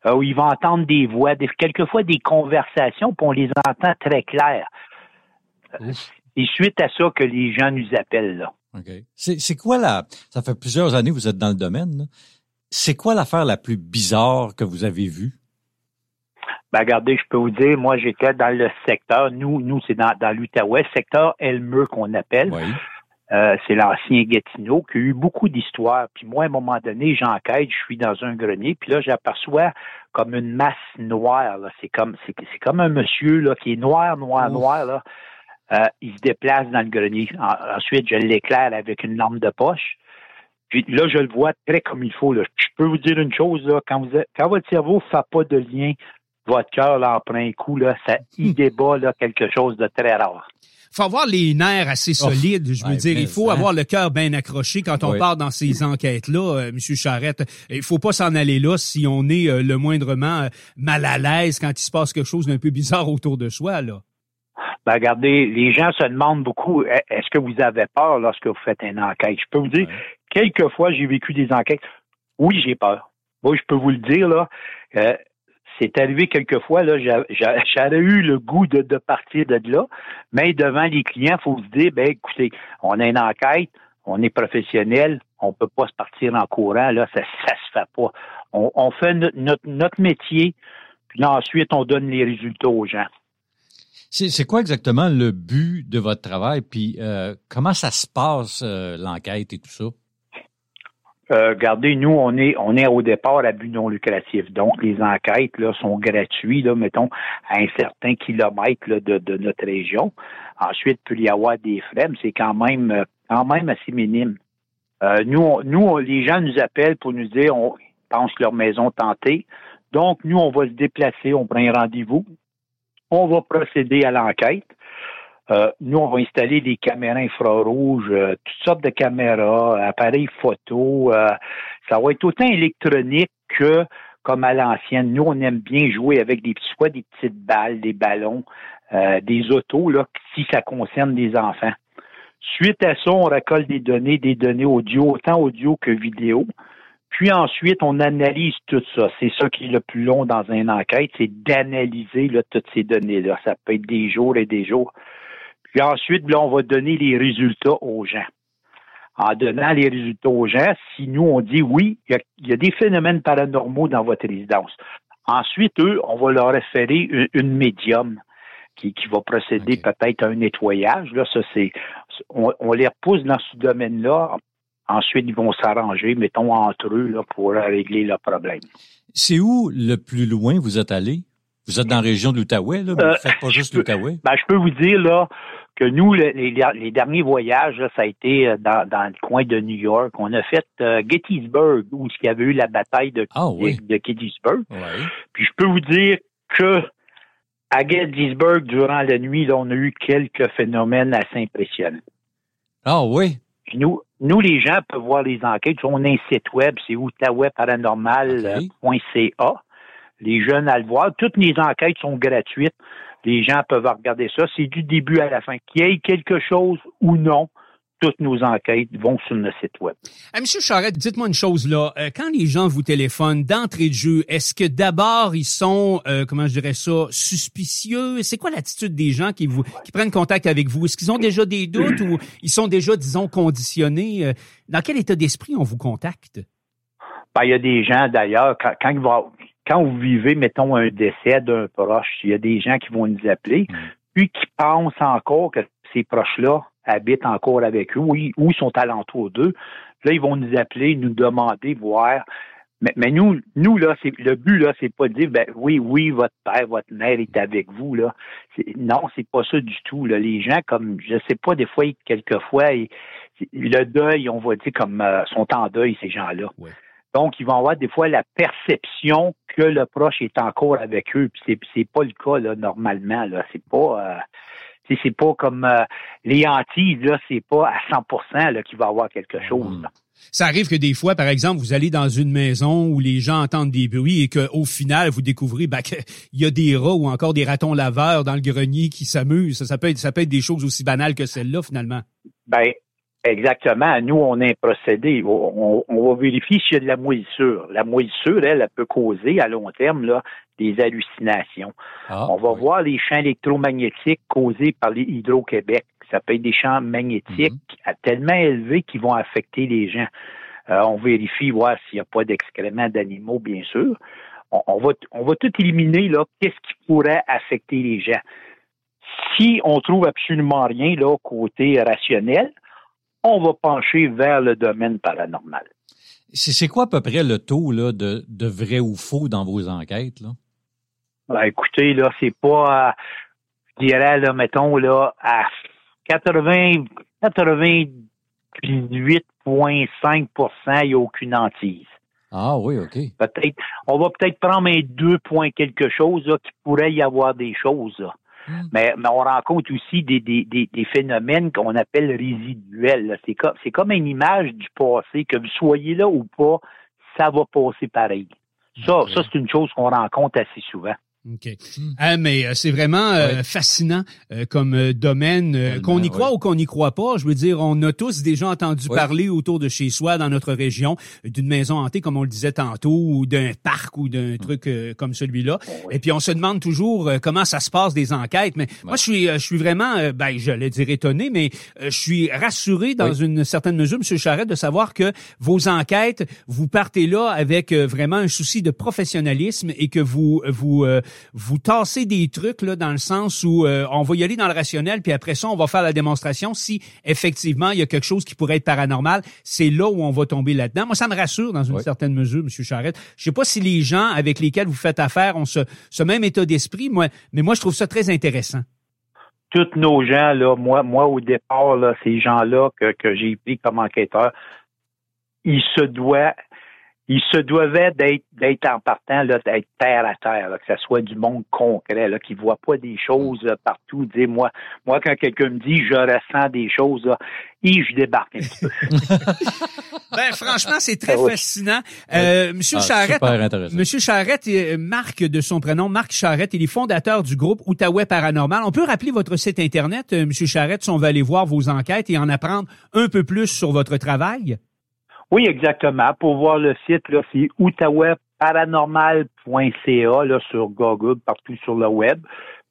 euh, où ils vont entendre des voix, des, quelquefois des conversations, puis on les entend très claires. Euh, C'est suite à ça que les gens nous appellent là. OK. C'est c'est quoi la... Ça fait plusieurs années que vous êtes dans le domaine. C'est quoi l'affaire la plus bizarre que vous avez vue? Ben, regardez, je peux vous dire, moi, j'étais dans le secteur, nous, nous, c'est dans, dans l'Outaouais, secteur Elmeux qu'on appelle. Oui. Euh, c'est l'ancien Gatineau qui a eu beaucoup d'histoires. Puis moi, à un moment donné, j'enquête, je suis dans un grenier, puis là, j'aperçois comme une masse noire. là. C'est comme c'est, c'est comme un monsieur là, qui est noir, noir, Ouf. noir. Là. Euh, il se déplace dans le grenier. En- ensuite, je l'éclaire avec une lampe de poche. Puis là, je le vois très comme il faut. Là. Je peux vous dire une chose, là, quand, vous êtes- quand votre cerveau ne fait pas de lien, votre cœur là, en prend un coup, là, ça y débat là, quelque chose de très rare. faut avoir les nerfs assez Oh, solides. Je veux ouais, dire, il faut hein? avoir le cœur bien accroché quand on Oui. part dans ces enquêtes-là, euh, Monsieur Charrette. Il faut pas s'en aller là si on est euh, le moindrement euh, mal à l'aise quand il se passe quelque chose d'un peu bizarre autour de soi. Là. Ben, regardez, les gens se demandent beaucoup, est- est-ce que vous avez peur lorsque vous faites une enquête? Je peux vous dire, Ouais. quelquefois, j'ai vécu des enquêtes. Oui, j'ai peur. Moi, je peux vous le dire, là. euh, c'est arrivé quelquefois, j'aurais eu le goût de, partir de là, mais devant les clients, il faut se dire, ben, écoutez, on a une enquête, on est professionnel, on peut pas se partir en courant, là, ça, ça se fait pas. On, fait notre, métier, puis là, ensuite, on donne les résultats aux gens. C'est c'est quoi exactement le but de votre travail? Puis euh, comment ça se passe, euh, l'enquête et tout ça? Euh, regardez, nous, on est, on est au départ à but non lucratif. Donc, les enquêtes là, sont gratuites, là, mettons, à un certain kilomètre là, de, de notre région. Ensuite, il peut y avoir des frais, mais c'est quand même, euh, quand même assez minime. Euh, nous, nous les gens nous appellent pour nous dire on pense leur maison tentée. Donc, nous, on va se déplacer, on prend un rendez-vous, on va procéder à l'enquête. Euh, nous, on va installer des caméras infrarouges, euh, toutes sortes de caméras, appareils photo. euh, ça va être autant électronique que comme à l'ancienne. Nous, on aime bien jouer avec des soit des petites balles, des ballons, euh, des autos, là, si ça concerne des enfants. Suite à ça, on récolte des données, des données audio, autant audio que vidéo. Puis ensuite, on analyse tout ça. C'est ça qui est le plus long dans une enquête, c'est d'analyser toutes ces données-là. Ça peut être des jours et des jours. Puis ensuite, là, on va donner les résultats aux gens. En donnant les résultats aux gens, si nous, on dit oui, il y a, il y a des phénomènes paranormaux dans votre résidence. Ensuite, eux, on va leur référer une, une médium qui, qui va procéder peut-être à un nettoyage. Là, ça, c'est, on, on les repousse dans ce domaine-là. Ensuite, ils vont s'arranger, mettons, entre eux, là, pour régler le problème. C'est où le plus loin vous êtes allé? Vous êtes dans la région de l'Outaouais, là, mais Euh, vous faites pas juste je peux- l'Outaouais? Ben, je peux vous dire là que nous, le- les, les derniers voyages, là, ça a été euh, dans, dans le coin de New York. On a fait euh, Gettysburg, où il y avait eu la bataille de, Ah oui. de Gettysburg. Puis je peux vous dire que à Gettysburg, durant la nuit, là, on a eu quelques phénomènes assez impressionnants. Ah oui. Puis nous, nous, les gens peuvent voir les enquêtes. On a un site web, c'est outaouaiparanormal.ca. Les jeunes à le voir. Toutes les enquêtes sont gratuites. Les gens peuvent regarder ça. C'est du début à la fin. Qu'il y ait quelque chose ou non, toutes nos enquêtes vont sur notre site web. Ah, Monsieur Charette, dites-moi une chose là. Euh, quand les gens vous téléphonent d'entrée de jeu, est-ce que d'abord ils sont, euh, comment je dirais ça, suspicieux? C'est quoi l'attitude des gens qui vous qui prennent contact avec vous? Est-ce qu'ils ont déjà des doutes ou ils sont déjà, disons, conditionnés? Euh, Dans quel état d'esprit on vous contacte? Ben, il y a des gens d'ailleurs quand, quand, il va- quand vous vivez, mettons un décès d'un proche, il y a des gens qui vont nous appeler, puis qui pensent encore que ces proches-là habitent encore avec eux, ou ils, sont alentours d'eux. Là, ils vont nous appeler, nous demander, voir. Mais, mais nous, nous là, c'est le but là, c'est pas de dire, ben oui, oui, votre père, votre mère est avec vous là. Non, c'est pas ça du tout. Là. Les gens, comme je sais pas, des fois, quelquefois, ils- le deuil, on va dire comme euh, sont en deuil ces gens-là. Ouais. Donc, ils vont avoir des fois la perception que le proche est encore avec eux. Puis c'est c'est pas le cas là normalement là. C'est pas euh, c'est pas comme euh, les hantises là. C'est pas à 100% là qu'il va avoir quelque chose. là. Ça arrive que des fois, par exemple, vous allez dans une maison où les gens entendent des bruits et qu'au final, vous découvrez ben, qu'il y a des rats ou encore des ratons laveurs dans le grenier qui s'amusent. Ça, ça peut être, ça peut être des choses aussi banales que celle-là, finalement. Ben exactement. Nous, on a un procédé. On, on- on va vérifier s'il y a de la moisissure. La moisissure, elle, elle peut causer à long terme là des hallucinations. Ah, On va oui. voir les champs électromagnétiques causés par les Hydro-Québec. Ça peut être des champs magnétiques à- tellement élevés qui vont affecter les gens. Euh, on vérifie voir s'il n'y a pas d'excréments d'animaux, bien sûr. On, on va, on va tout éliminer, là, qu'est-ce qui pourrait affecter les gens. Si on trouve absolument rien, là, côté rationnel, on va pencher vers le domaine paranormal. C'est quoi à peu près le taux là, de, de vrai ou faux dans vos enquêtes? Là? Ben, écoutez, là, c'est pas, je dirais, là, mettons, là, à 80, 98,5 il n'y a aucune hantise. Ah oui, OK. Peut-être, on va peut-être prendre un 2 points quelque chose, là, qui pourrait y avoir des choses, là. Hmm. Mais, mais on rencontre aussi des, des, des, des phénomènes qu'on appelle résiduels. C'est comme, c'est comme une image du passé, que vous soyez là ou pas, ça va passer pareil. Ça, ça c'est une chose qu'on rencontre assez souvent. OK. Ah, mais euh, c'est vraiment euh, Ouais. fascinant euh, comme euh, domaine, euh, qu'on y croit ouais. ou qu'on n'y croit pas. Je veux dire, on a tous déjà entendu Ouais. parler autour de chez soi, dans notre région, d'une maison hantée, comme on le disait tantôt, ou d'un parc ou d'un truc euh, comme celui-là. Et puis on se demande toujours euh, comment ça se passe des enquêtes. Mais moi, je suis, euh, je suis vraiment, ben, j'allais dire étonné, mais euh, je suis rassuré dans une certaine mesure, Monsieur Charette, de savoir que vos enquêtes, vous partez là avec euh, vraiment un souci de professionnalisme et que vous vous euh, vous tassez des trucs là dans le sens où euh, on va y aller dans le rationnel puis après ça on va faire la démonstration si effectivement il y a quelque chose qui pourrait être paranormal, c'est là où on va tomber là-dedans. Moi ça me rassure dans une Oui. certaine mesure Monsieur Charette. Je sais pas si les gens avec lesquels vous faites affaire ont ce ce même état d'esprit moi mais moi je trouve ça très intéressant. tous nos gens, là, moi, moi au départ, là, ces gens-là que, que j'ai pris comme enquêteur, ils se doivent, ils se doivaient d'être, d'être en partant, là, d'être terre à terre, là, que ce soit du monde concret, là, qui ne voit pas des choses partout. Dire, moi, moi, quand quelqu'un me dit je ressens des choses, là, et je débarque un petit peu. Ben franchement c'est très Ah oui. fascinant. Euh, Monsieur Ah, Charette, super intéressant. Monsieur Charette, euh, Marc de son prénom, Marc Charette, il est fondateur du groupe Outaouais Paranormal. On peut rappeler votre site internet, euh, Monsieur Charette, si on veut aller voir vos enquêtes et en apprendre un peu plus sur votre travail? Oui, exactement. Pour voir le site, là, c'est outaouaiparanormal.ca, là, sur Google, partout sur le web.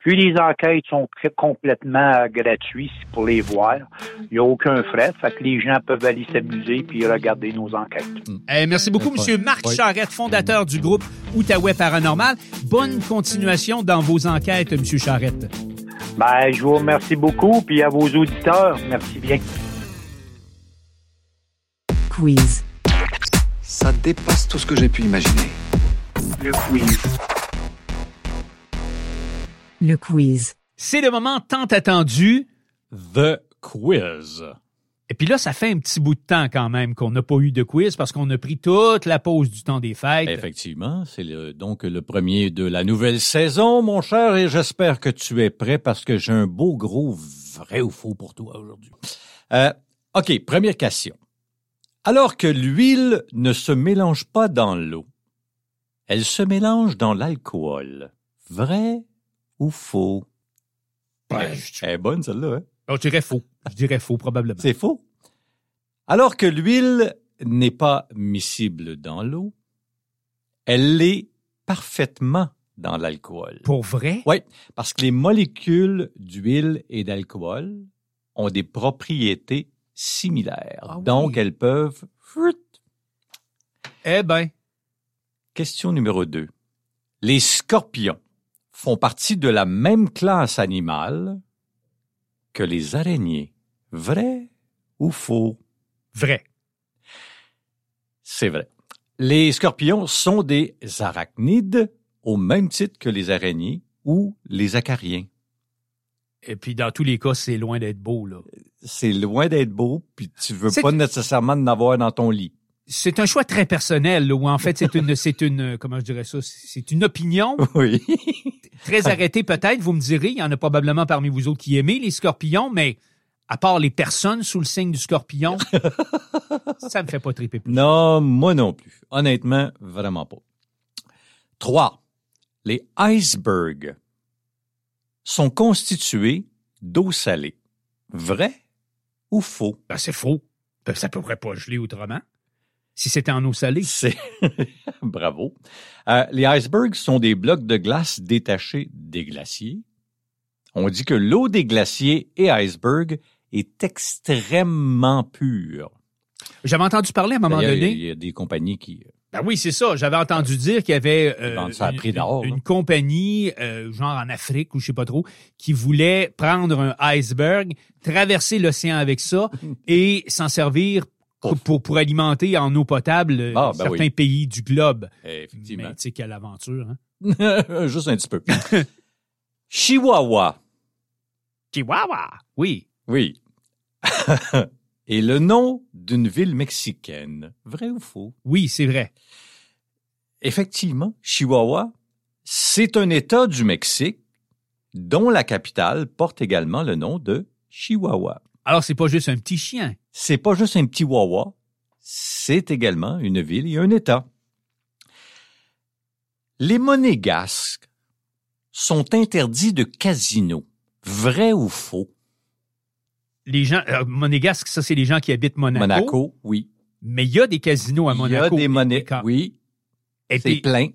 Puis les enquêtes sont très- complètement euh, gratuites pour les voir. Il n'y a aucun frais, fait que les gens peuvent aller s'amuser puis regarder nos enquêtes. Euh, merci beaucoup. Monsieur Marc Oui. Charette, fondateur du groupe Outaouais Paranormal. Bonne continuation dans vos enquêtes, Monsieur Charette. Ben, je vous remercie beaucoup, puis à vos auditeurs, merci bien. Quiz. Ça dépasse tout ce que j'ai pu imaginer. Le quiz. Le quiz. C'est le moment tant attendu. The Quiz. Et puis là, ça fait un petit bout de temps quand même qu'on n'a pas eu de quiz parce qu'on a pris toute la pause du temps des fêtes. Effectivement, c'est le- donc le premier de la nouvelle saison, mon cher, et j'espère que tu es prêt parce que j'ai un beau gros vrai ou faux pour toi aujourd'hui. Euh, OK, première question. Alors que l'huile ne se mélange pas dans l'eau, elle se mélange dans l'alcool. Vrai ou faux? Ben, Elle est bonne, celle-là, hein? Oh, je dirais faux. Je dirais faux, probablement. C'est faux? Alors que l'huile n'est pas miscible dans l'eau, elle l'est parfaitement dans l'alcool. Pour vrai? Oui, parce que les molécules d'huile et d'alcool ont des propriétés similaires. Ah oui. Donc, elles peuvent... Fruit. Eh ben, Question numéro 2. Les scorpions font partie de la même classe animale que les araignées. Vrai ou faux? vrai. C'est vrai. Les scorpions sont des arachnides au même titre que les araignées ou les acariens. Et puis, dans tous les cas, c'est loin d'être beau, là. C'est loin d'être beau, puis tu veux pas nécessairement en avoir dans ton lit. C'est un choix très personnel, là, où en fait, c'est une, c'est une, comment je dirais ça, c'est une opinion Oui. très arrêtée peut-être, vous me direz. Il y en a probablement parmi vous autres qui aimez les scorpions, mais à part les personnes sous le signe du scorpion, ça me fait pas triper plus. Non, moi non plus. Honnêtement, vraiment pas. Trois. Les icebergs sont constitués d'eau salée. Vrai ou faux? Ben, c'est faux. Ça pourrait pas geler autrement. Si c'était en eau salée. C'est bravo. Euh, les icebergs sont des blocs de glace détachés des glaciers. On dit que l'eau des glaciers et icebergs est extrêmement pure. J'avais entendu parler à un moment donné. il y a des compagnies qui Ben oui, c'est ça. J'avais entendu dire qu'il y avait euh, une, compagnie, euh, genre en Afrique ou je sais pas trop, qui voulait prendre un iceberg, traverser l'océan avec ça et s'en servir pour, pour, pour alimenter en eau potable euh, Ah, ben certains oui. pays du globe. effectivement Mais tu sais quelle aventure, hein? juste un petit peu. Chihuahua. Chihuahua! Oui. Oui. Et le nom d'une ville mexicaine. Vrai ou faux? Oui, c'est vrai. Effectivement, Chihuahua, c'est un État du Mexique dont la capitale porte également le nom de Chihuahua. Alors, c'est pas juste un petit chien. C'est pas juste un petit Wawa, c'est également une ville et un État. Les monégasques sont interdits de casino. Vrai ou faux? Les gens, euh, monégasques, ça, c'est les gens qui habitent Monaco. Monaco, oui. Mais il y a des casinos à Il y Monaco. a des monnaies. Oui, Et c'est plein.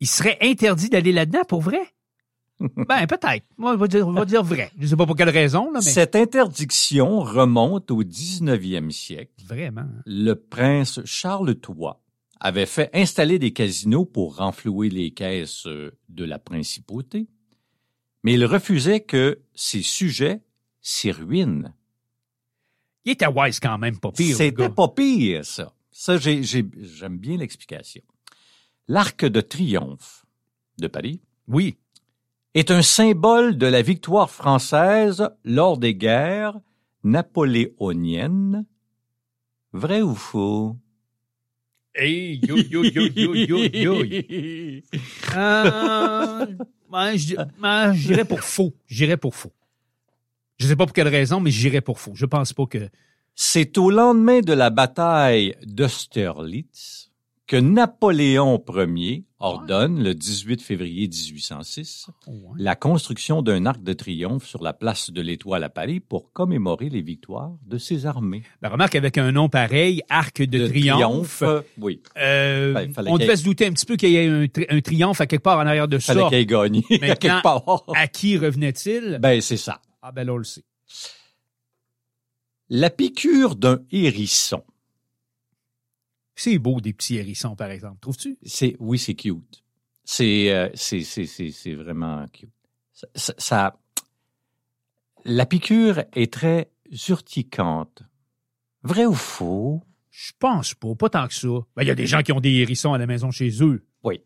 il serait interdit d'aller là-dedans pour vrai? ben, peut-être. Moi, on va dire, on va dire vrai. Je sais pas pour quelle raison, là, mais. Cette interdiction remonte au 19e siècle. Vraiment. hein? Le prince Charles III avait fait installer des casinos pour renflouer les caisses euh, de la principauté, mais il refusait que ses sujets s'y ruinent. Il était wise quand même, pas pire. C'était pas pire, ça. Ça, j'ai- j'ai- j'aime bien l'explication. L'arc de triomphe de Paris Oui. est un symbole de la victoire française lors des guerres napoléoniennes. Vrai ou faux? Hey, yo, yo, yo, yo, yo, yo. Euh, je ouais, je dirais pour faux. J'irais pour faux. Je sais pas pour quelle raison, mais j'irais pour faux. Je pense pas que. C'est au lendemain de la bataille d'Austerlitz que Napoléon Ier ordonne, le 18 février 1806, la construction d'un arc de triomphe sur la place de l'Étoile à Paris pour commémorer les victoires de ses armées. Ben, remarque avec un nom pareil, Arc de, Triomphe. euh, oui. euh, fallait on qu'il- devait se douter un petit peu qu'il y ait un, tri- un triomphe à quelque part en arrière de Fallait ça. qu'il ait gagné Mais à quelque part. À qui revenait-il? Ben, c'est ça. Ah ben là, on le sait. La piqûre d'un hérisson. C'est beau des petits hérissons, par exemple. Trouves-tu? C'est, oui, c'est cute. C'est, euh, c'est, c'est, c'est, c'est vraiment cute. Ça, ça- ça- la piqûre est très urticante. Vrai ou faux? Je pense pas, pas tant que ça. Ben, il y a des gens qui ont des hérissons à la maison chez eux. Oui.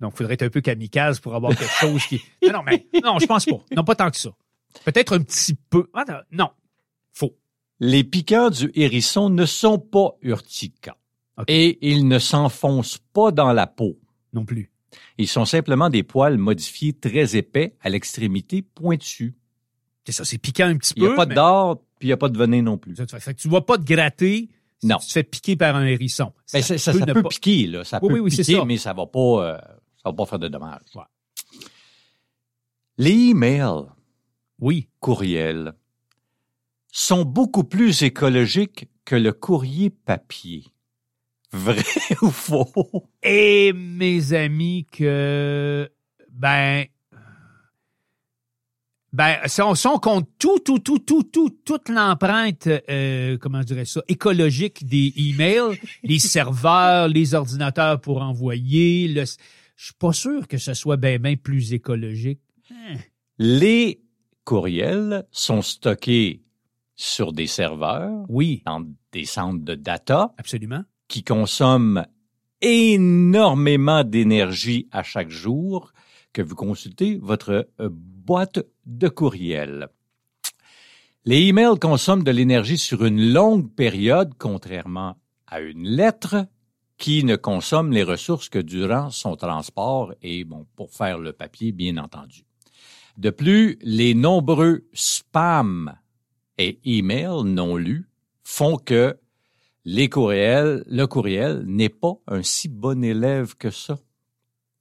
Donc, il faudrait être un peu kamikaze pour avoir quelque chose qui. Non, non, mais non, je pense pas. Non, pas tant que ça. Peut-être un petit peu. Ah, non. Faux. Les piquants du hérisson ne sont pas urticants. Et ils ne s'enfoncent pas dans la peau. Non plus. Ils sont simplement des poils modifiés très épais à l'extrémité pointue. C'est ça, c'est piquant un petit Il n'y peu. a pas mais- d'or, puis il n'y a pas de venin non plus. Ça, fait que tu vas pas te gratter si Non. tu te fais piquer par un hérisson. Ben, ça, ça- ça ne peut pas- piquer, là. Ça Oui, peut oui, oui, c'est piquer, ça. mais ça va pas, euh, ça va pas faire de dommages. Ouais. Les emails, Oui. courriels, sont beaucoup plus écologiques que le courrier papier. Vrai ou faux? Et mes amis que ben ben si on, si on compte tout tout tout tout tout toute l'empreinte euh, comment dirais ça écologique des emails, les serveurs, les ordinateurs pour envoyer, le je suis pas sûr que ce soit ben ben plus écologique. Les courriels sont stockés sur des serveurs, Oui, dans des centres de data, absolument. qui consomment énormément d'énergie à chaque jour que vous consultez votre euh, boîte de courriel. Les emails consomment de l'énergie sur une longue période, contrairement à une lettre qui ne consomme les ressources que durant son transport et bon, pour faire le papier, bien entendu. De plus, les nombreux spams et emails non lus font que les courriels, le courriel n'est pas un si bon élève que ça,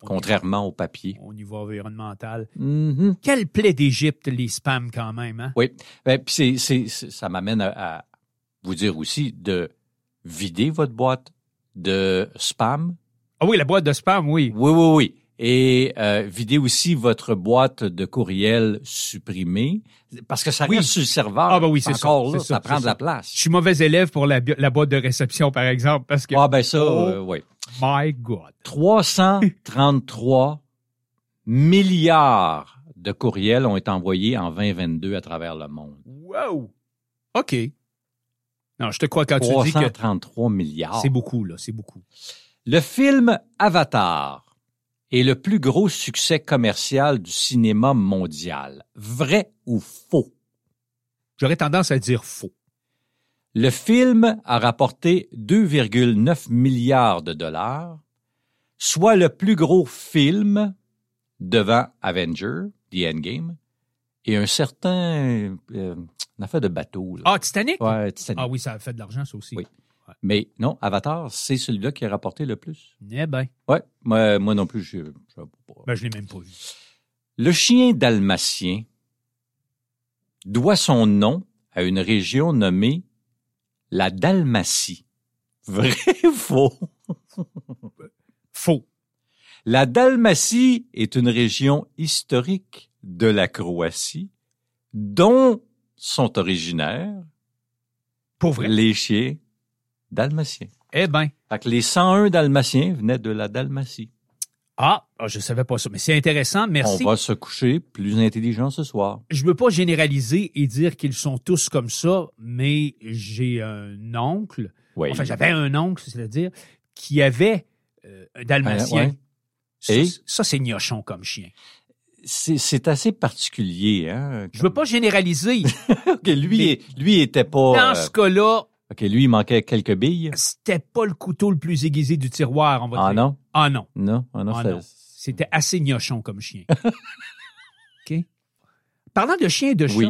contrairement au papier. Au niveau environnemental. Mhm. Quelle plaie d'Égypte, les spams, quand même, hein? Oui, ben, puis ça m'amène à, à vous dire aussi de vider votre boîte de spam. Ah oui, la boîte de spam, oui. Oui, oui, oui. Et euh, vider aussi votre boîte de courriel supprimée, parce que ça Oui. reste sur le serveur. Ah, ben oui, c'est ça, Encore là, c'est ça, ça, prend de la ça. place. Je suis mauvais élève pour la boîte de réception, par exemple, parce que, Ah ben ça, Oh. euh, oui. my God. 333 milliards de courriels ont été envoyés en 2022 à travers le monde. Wow! OK. Non, je te crois quand tu dis que 333 milliards. c'est beaucoup, là, c'est beaucoup. Le film Avatar est le plus gros succès commercial du cinéma mondial. Vrai ou faux? J'aurais tendance à dire faux. Le film a rapporté 2,9 milliards de dollars, soit le plus gros film devant Avenger, The Endgame, et un certain euh, une affaire de bateau. Là. Ah, Titanic? Ouais, Titanic. Ah oui, ça a fait de l'argent, ça aussi. Oui. Mais non, Avatar, c'est celui-là qui a rapporté le plus. Eh ben, Ouais, moi, moi non plus, je, je- ben je l'ai même pas vu. Le chien dalmatien doit son nom à une région nommée la Dalmatie. Vrai ou faux? Faux. La Dalmatie est une région historique de la Croatie dont sont originaires Pour vrai. les chiens dalmatiens. Eh ben. Fait que les 101 dalmatiens venaient de la Dalmatie. Ah, ah, je savais pas ça, mais c'est intéressant. Merci. On va se coucher plus intelligent ce soir. Je veux pas généraliser et dire qu'ils sont tous comme ça, mais j'ai un oncle, Oui. enfin j'avais un oncle, c'est-à-dire, qui avait euh, un dalmatien. Ouais, ouais. Ça, Et? c- ça, c'est gnochon comme chien. C'est assez particulier, hein? Je veux pas généraliser. Lui, Mais- lui était pas. Dans euh, ce cas-là, OK, lui, il manquait quelques billes. c'était pas le couteau le plus aiguisé du tiroir, on va Ah dire. non? Ah non. Non, ah non, Ah c'était- non. C'était assez gnochon comme chien. OK? Parlant de chien et de chat, Oui.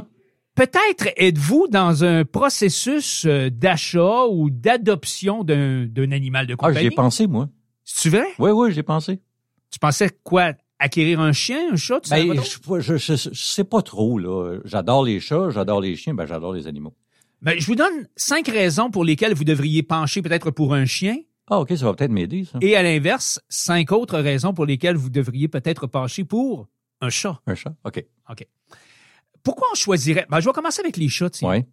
peut-être êtes-vous dans un processus euh, d'achat ou d'adoption d'un animal de Ah, compagnie? j'y ai pensé, moi. C'est vrai? Oui, oui, j'ai pensé. Tu pensais quoi? Acquérir un chien, un chat? Tu Ben, je, je, je, je sais pas trop, là. J'adore les chats, j'adore les chiens, ben, j'adore les animaux. Ben, je vous donne cinq raisons pour lesquelles vous devriez pencher peut-être pour un chien Ah, OK, ça va peut-être m'aider, ça. et à l'inverse, cinq autres raisons pour lesquelles vous devriez peut-être pencher pour un chat. Un chat? OK. Pourquoi on choisirait... Ben, je vais commencer avec les chats, tiens. Ouais.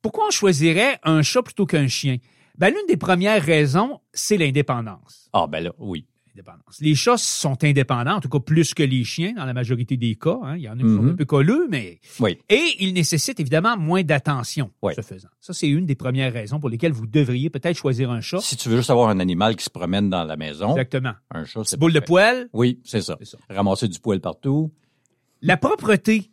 Pourquoi on choisirait un chat plutôt qu'un chien? Ben, l'une des premières raisons, c'est l'indépendance. Ah, ben là, oui. Les chats sont indépendants, en tout cas plus que les chiens dans la majorité des cas. hein. Il y en a qui sont Mhm. un peu colleux, mais... Oui. Et ils nécessitent évidemment moins d'attention, ce faisant. Ça, c'est une des premières raisons pour lesquelles vous devriez peut-être choisir un chat. Si tu veux juste avoir un animal qui se promène dans la maison, Exactement. un chat, c'est Boule de poêle, Oui, c'est ça. C'est ça. Ramasser du poil partout. la propreté.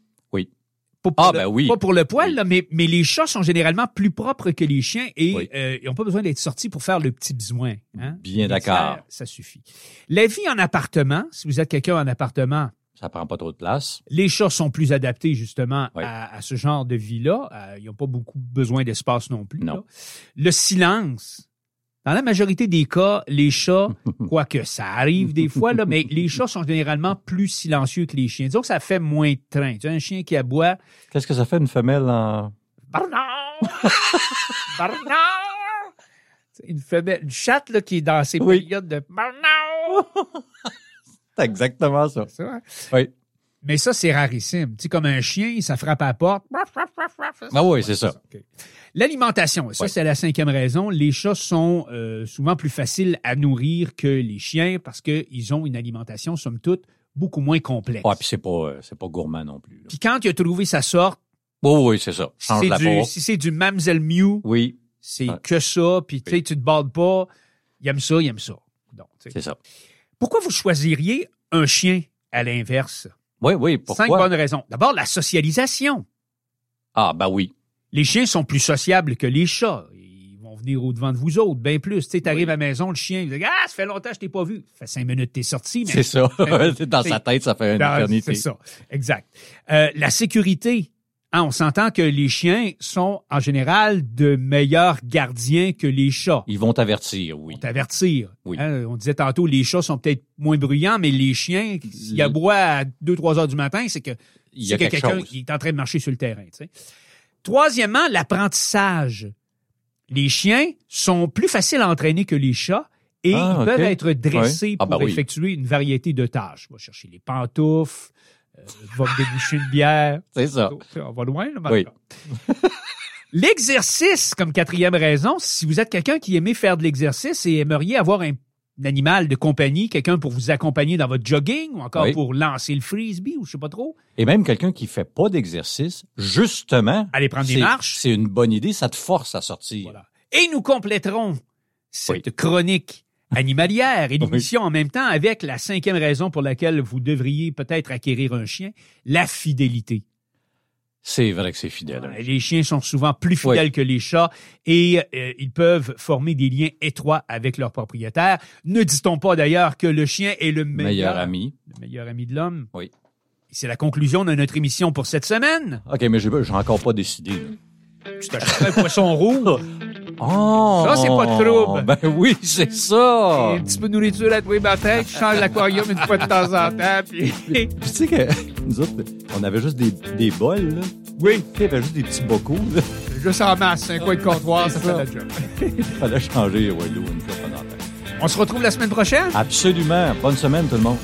Pas pour Ah, le, ben oui. Pas pour le poil, Oui. là, mais, mais les chats sont généralement plus propres que les chiens et Oui. euh, ils n'ont pas besoin d'être sortis pour faire le petit besoin. Hein? Bien d'accord. Ça suffit. La vie en appartement, si vous êtes quelqu'un en appartement, Ça prend pas trop de place. les chats sont plus adaptés justement Oui. à, à ce genre de vie-là. Euh, ils n'ont pas beaucoup besoin d'espace non plus. Non. là. Le silence. Dans la majorité des cas, les chats, quoique ça arrive des fois, là, mais les chats sont généralement plus silencieux que les chiens. Disons que ça fait moins de train. Tu as un chien qui aboie, Qu'est-ce que ça fait une femelle en... Bernard! C'est Une femelle, une chatte là, qui est dans ses Oui. périodes de Bernard! C'est exactement ça. C'est vrai. Oui. Mais ça, c'est rarissime. Tu sais, comme un chien, ça frappe à la porte. Ah oui, c'est ça. L'alimentation, ça Ouais. c'est la cinquième raison. Les chats sont euh, souvent plus faciles à nourrir que les chiens parce qu'ils ont une alimentation, somme toute, beaucoup moins complexe. Ouais, puis c'est pas, euh, c'est pas gourmand non plus. Puis quand il a trouvé sa sorte, Oui, oui, c'est ça. si Change c'est la du, peau. si c'est du Mamselle Mew, Oui, c'est Ouais. que ça, puis tu sais, tu te baldes pas, il aime ça, il aime ça. Donc, c'est ça. Pourquoi vous choisiriez un chien à l'inverse? Oui, oui, Cinq pourquoi? bonnes raisons. D'abord, la socialisation. Ah, ben oui. Les chiens sont plus sociables que les chats. Ils vont venir au-devant de vous autres, bien plus. Tu sais, t'arrives à la maison, le chien, il dit Ah, ça fait longtemps que je t'ai pas vu. Ça fait cinq minutes que t'es sorti, mais. C'est ça. Dans sa tête, ça fait une éternité. C'est ça. Exact. Euh, la sécurité. Hein, on s'entend que les chiens sont, en général, de meilleurs gardiens que les chats. Ils vont t'avertir, oui. Pour t'avertir. Oui. Hein, on disait tantôt, les chats sont peut-être moins bruyants, mais les chiens, s'ils aboient à 2-3 heures du matin, c'est que Il y a que quelque quelqu'un chose. qui est en train de marcher sur le terrain. tu sais. Troisièmement, l'apprentissage. Les chiens sont plus faciles à entraîner que les chats et Ah, ils peuvent être dressés Ouais. Ah, pour oui. effectuer une variété de tâches. On va chercher les pantoufles, va me déboucher une bière. C'est ça. On va loin, là, Oui. L'exercice, comme quatrième raison, si vous êtes quelqu'un qui aimait faire de l'exercice et aimeriez avoir un, un animal de compagnie, quelqu'un pour vous accompagner dans votre jogging ou encore Oui. pour lancer le frisbee ou je sais pas trop, Et même quelqu'un qui fait pas d'exercice, justement. Aller prendre des marches. C'est une bonne idée, ça te force à sortir. Voilà. Et nous compléterons cette Oui. chronique animalière et l'émission en même temps avec la cinquième raison pour laquelle vous devriez peut-être acquérir un chien, la fidélité. C'est vrai que c'est fidèle. hein. Les chiens sont souvent plus fidèles Oui. que les chats et euh, ils peuvent former des liens étroits avec leur propriétaire. Ne dit-on pas d'ailleurs que le chien est le meilleur, Meilleur ami. le meilleur ami de l'homme? Oui. C'est la conclusion de notre émission pour cette semaine. OK, mais j'ai encore pas décidé. là. Tu t'achèteras un poisson rouge, Oh! Ça, c'est pas de trouble. Ben oui, c'est ça! et un petit peu de nourriture à tous les matins, tu changes l'aquarium une fois de temps en temps, puis... Puis tu sais que nous autres, on avait juste des, des bols, là. oui, Il y avait juste des petits bocaux, là. juste en masse, un coin de comptoir, ça C'est fait ça. la job. Il fallait changer, l'eau une fois temps. On se retrouve la semaine prochaine? Absolument. Bonne semaine, tout le monde.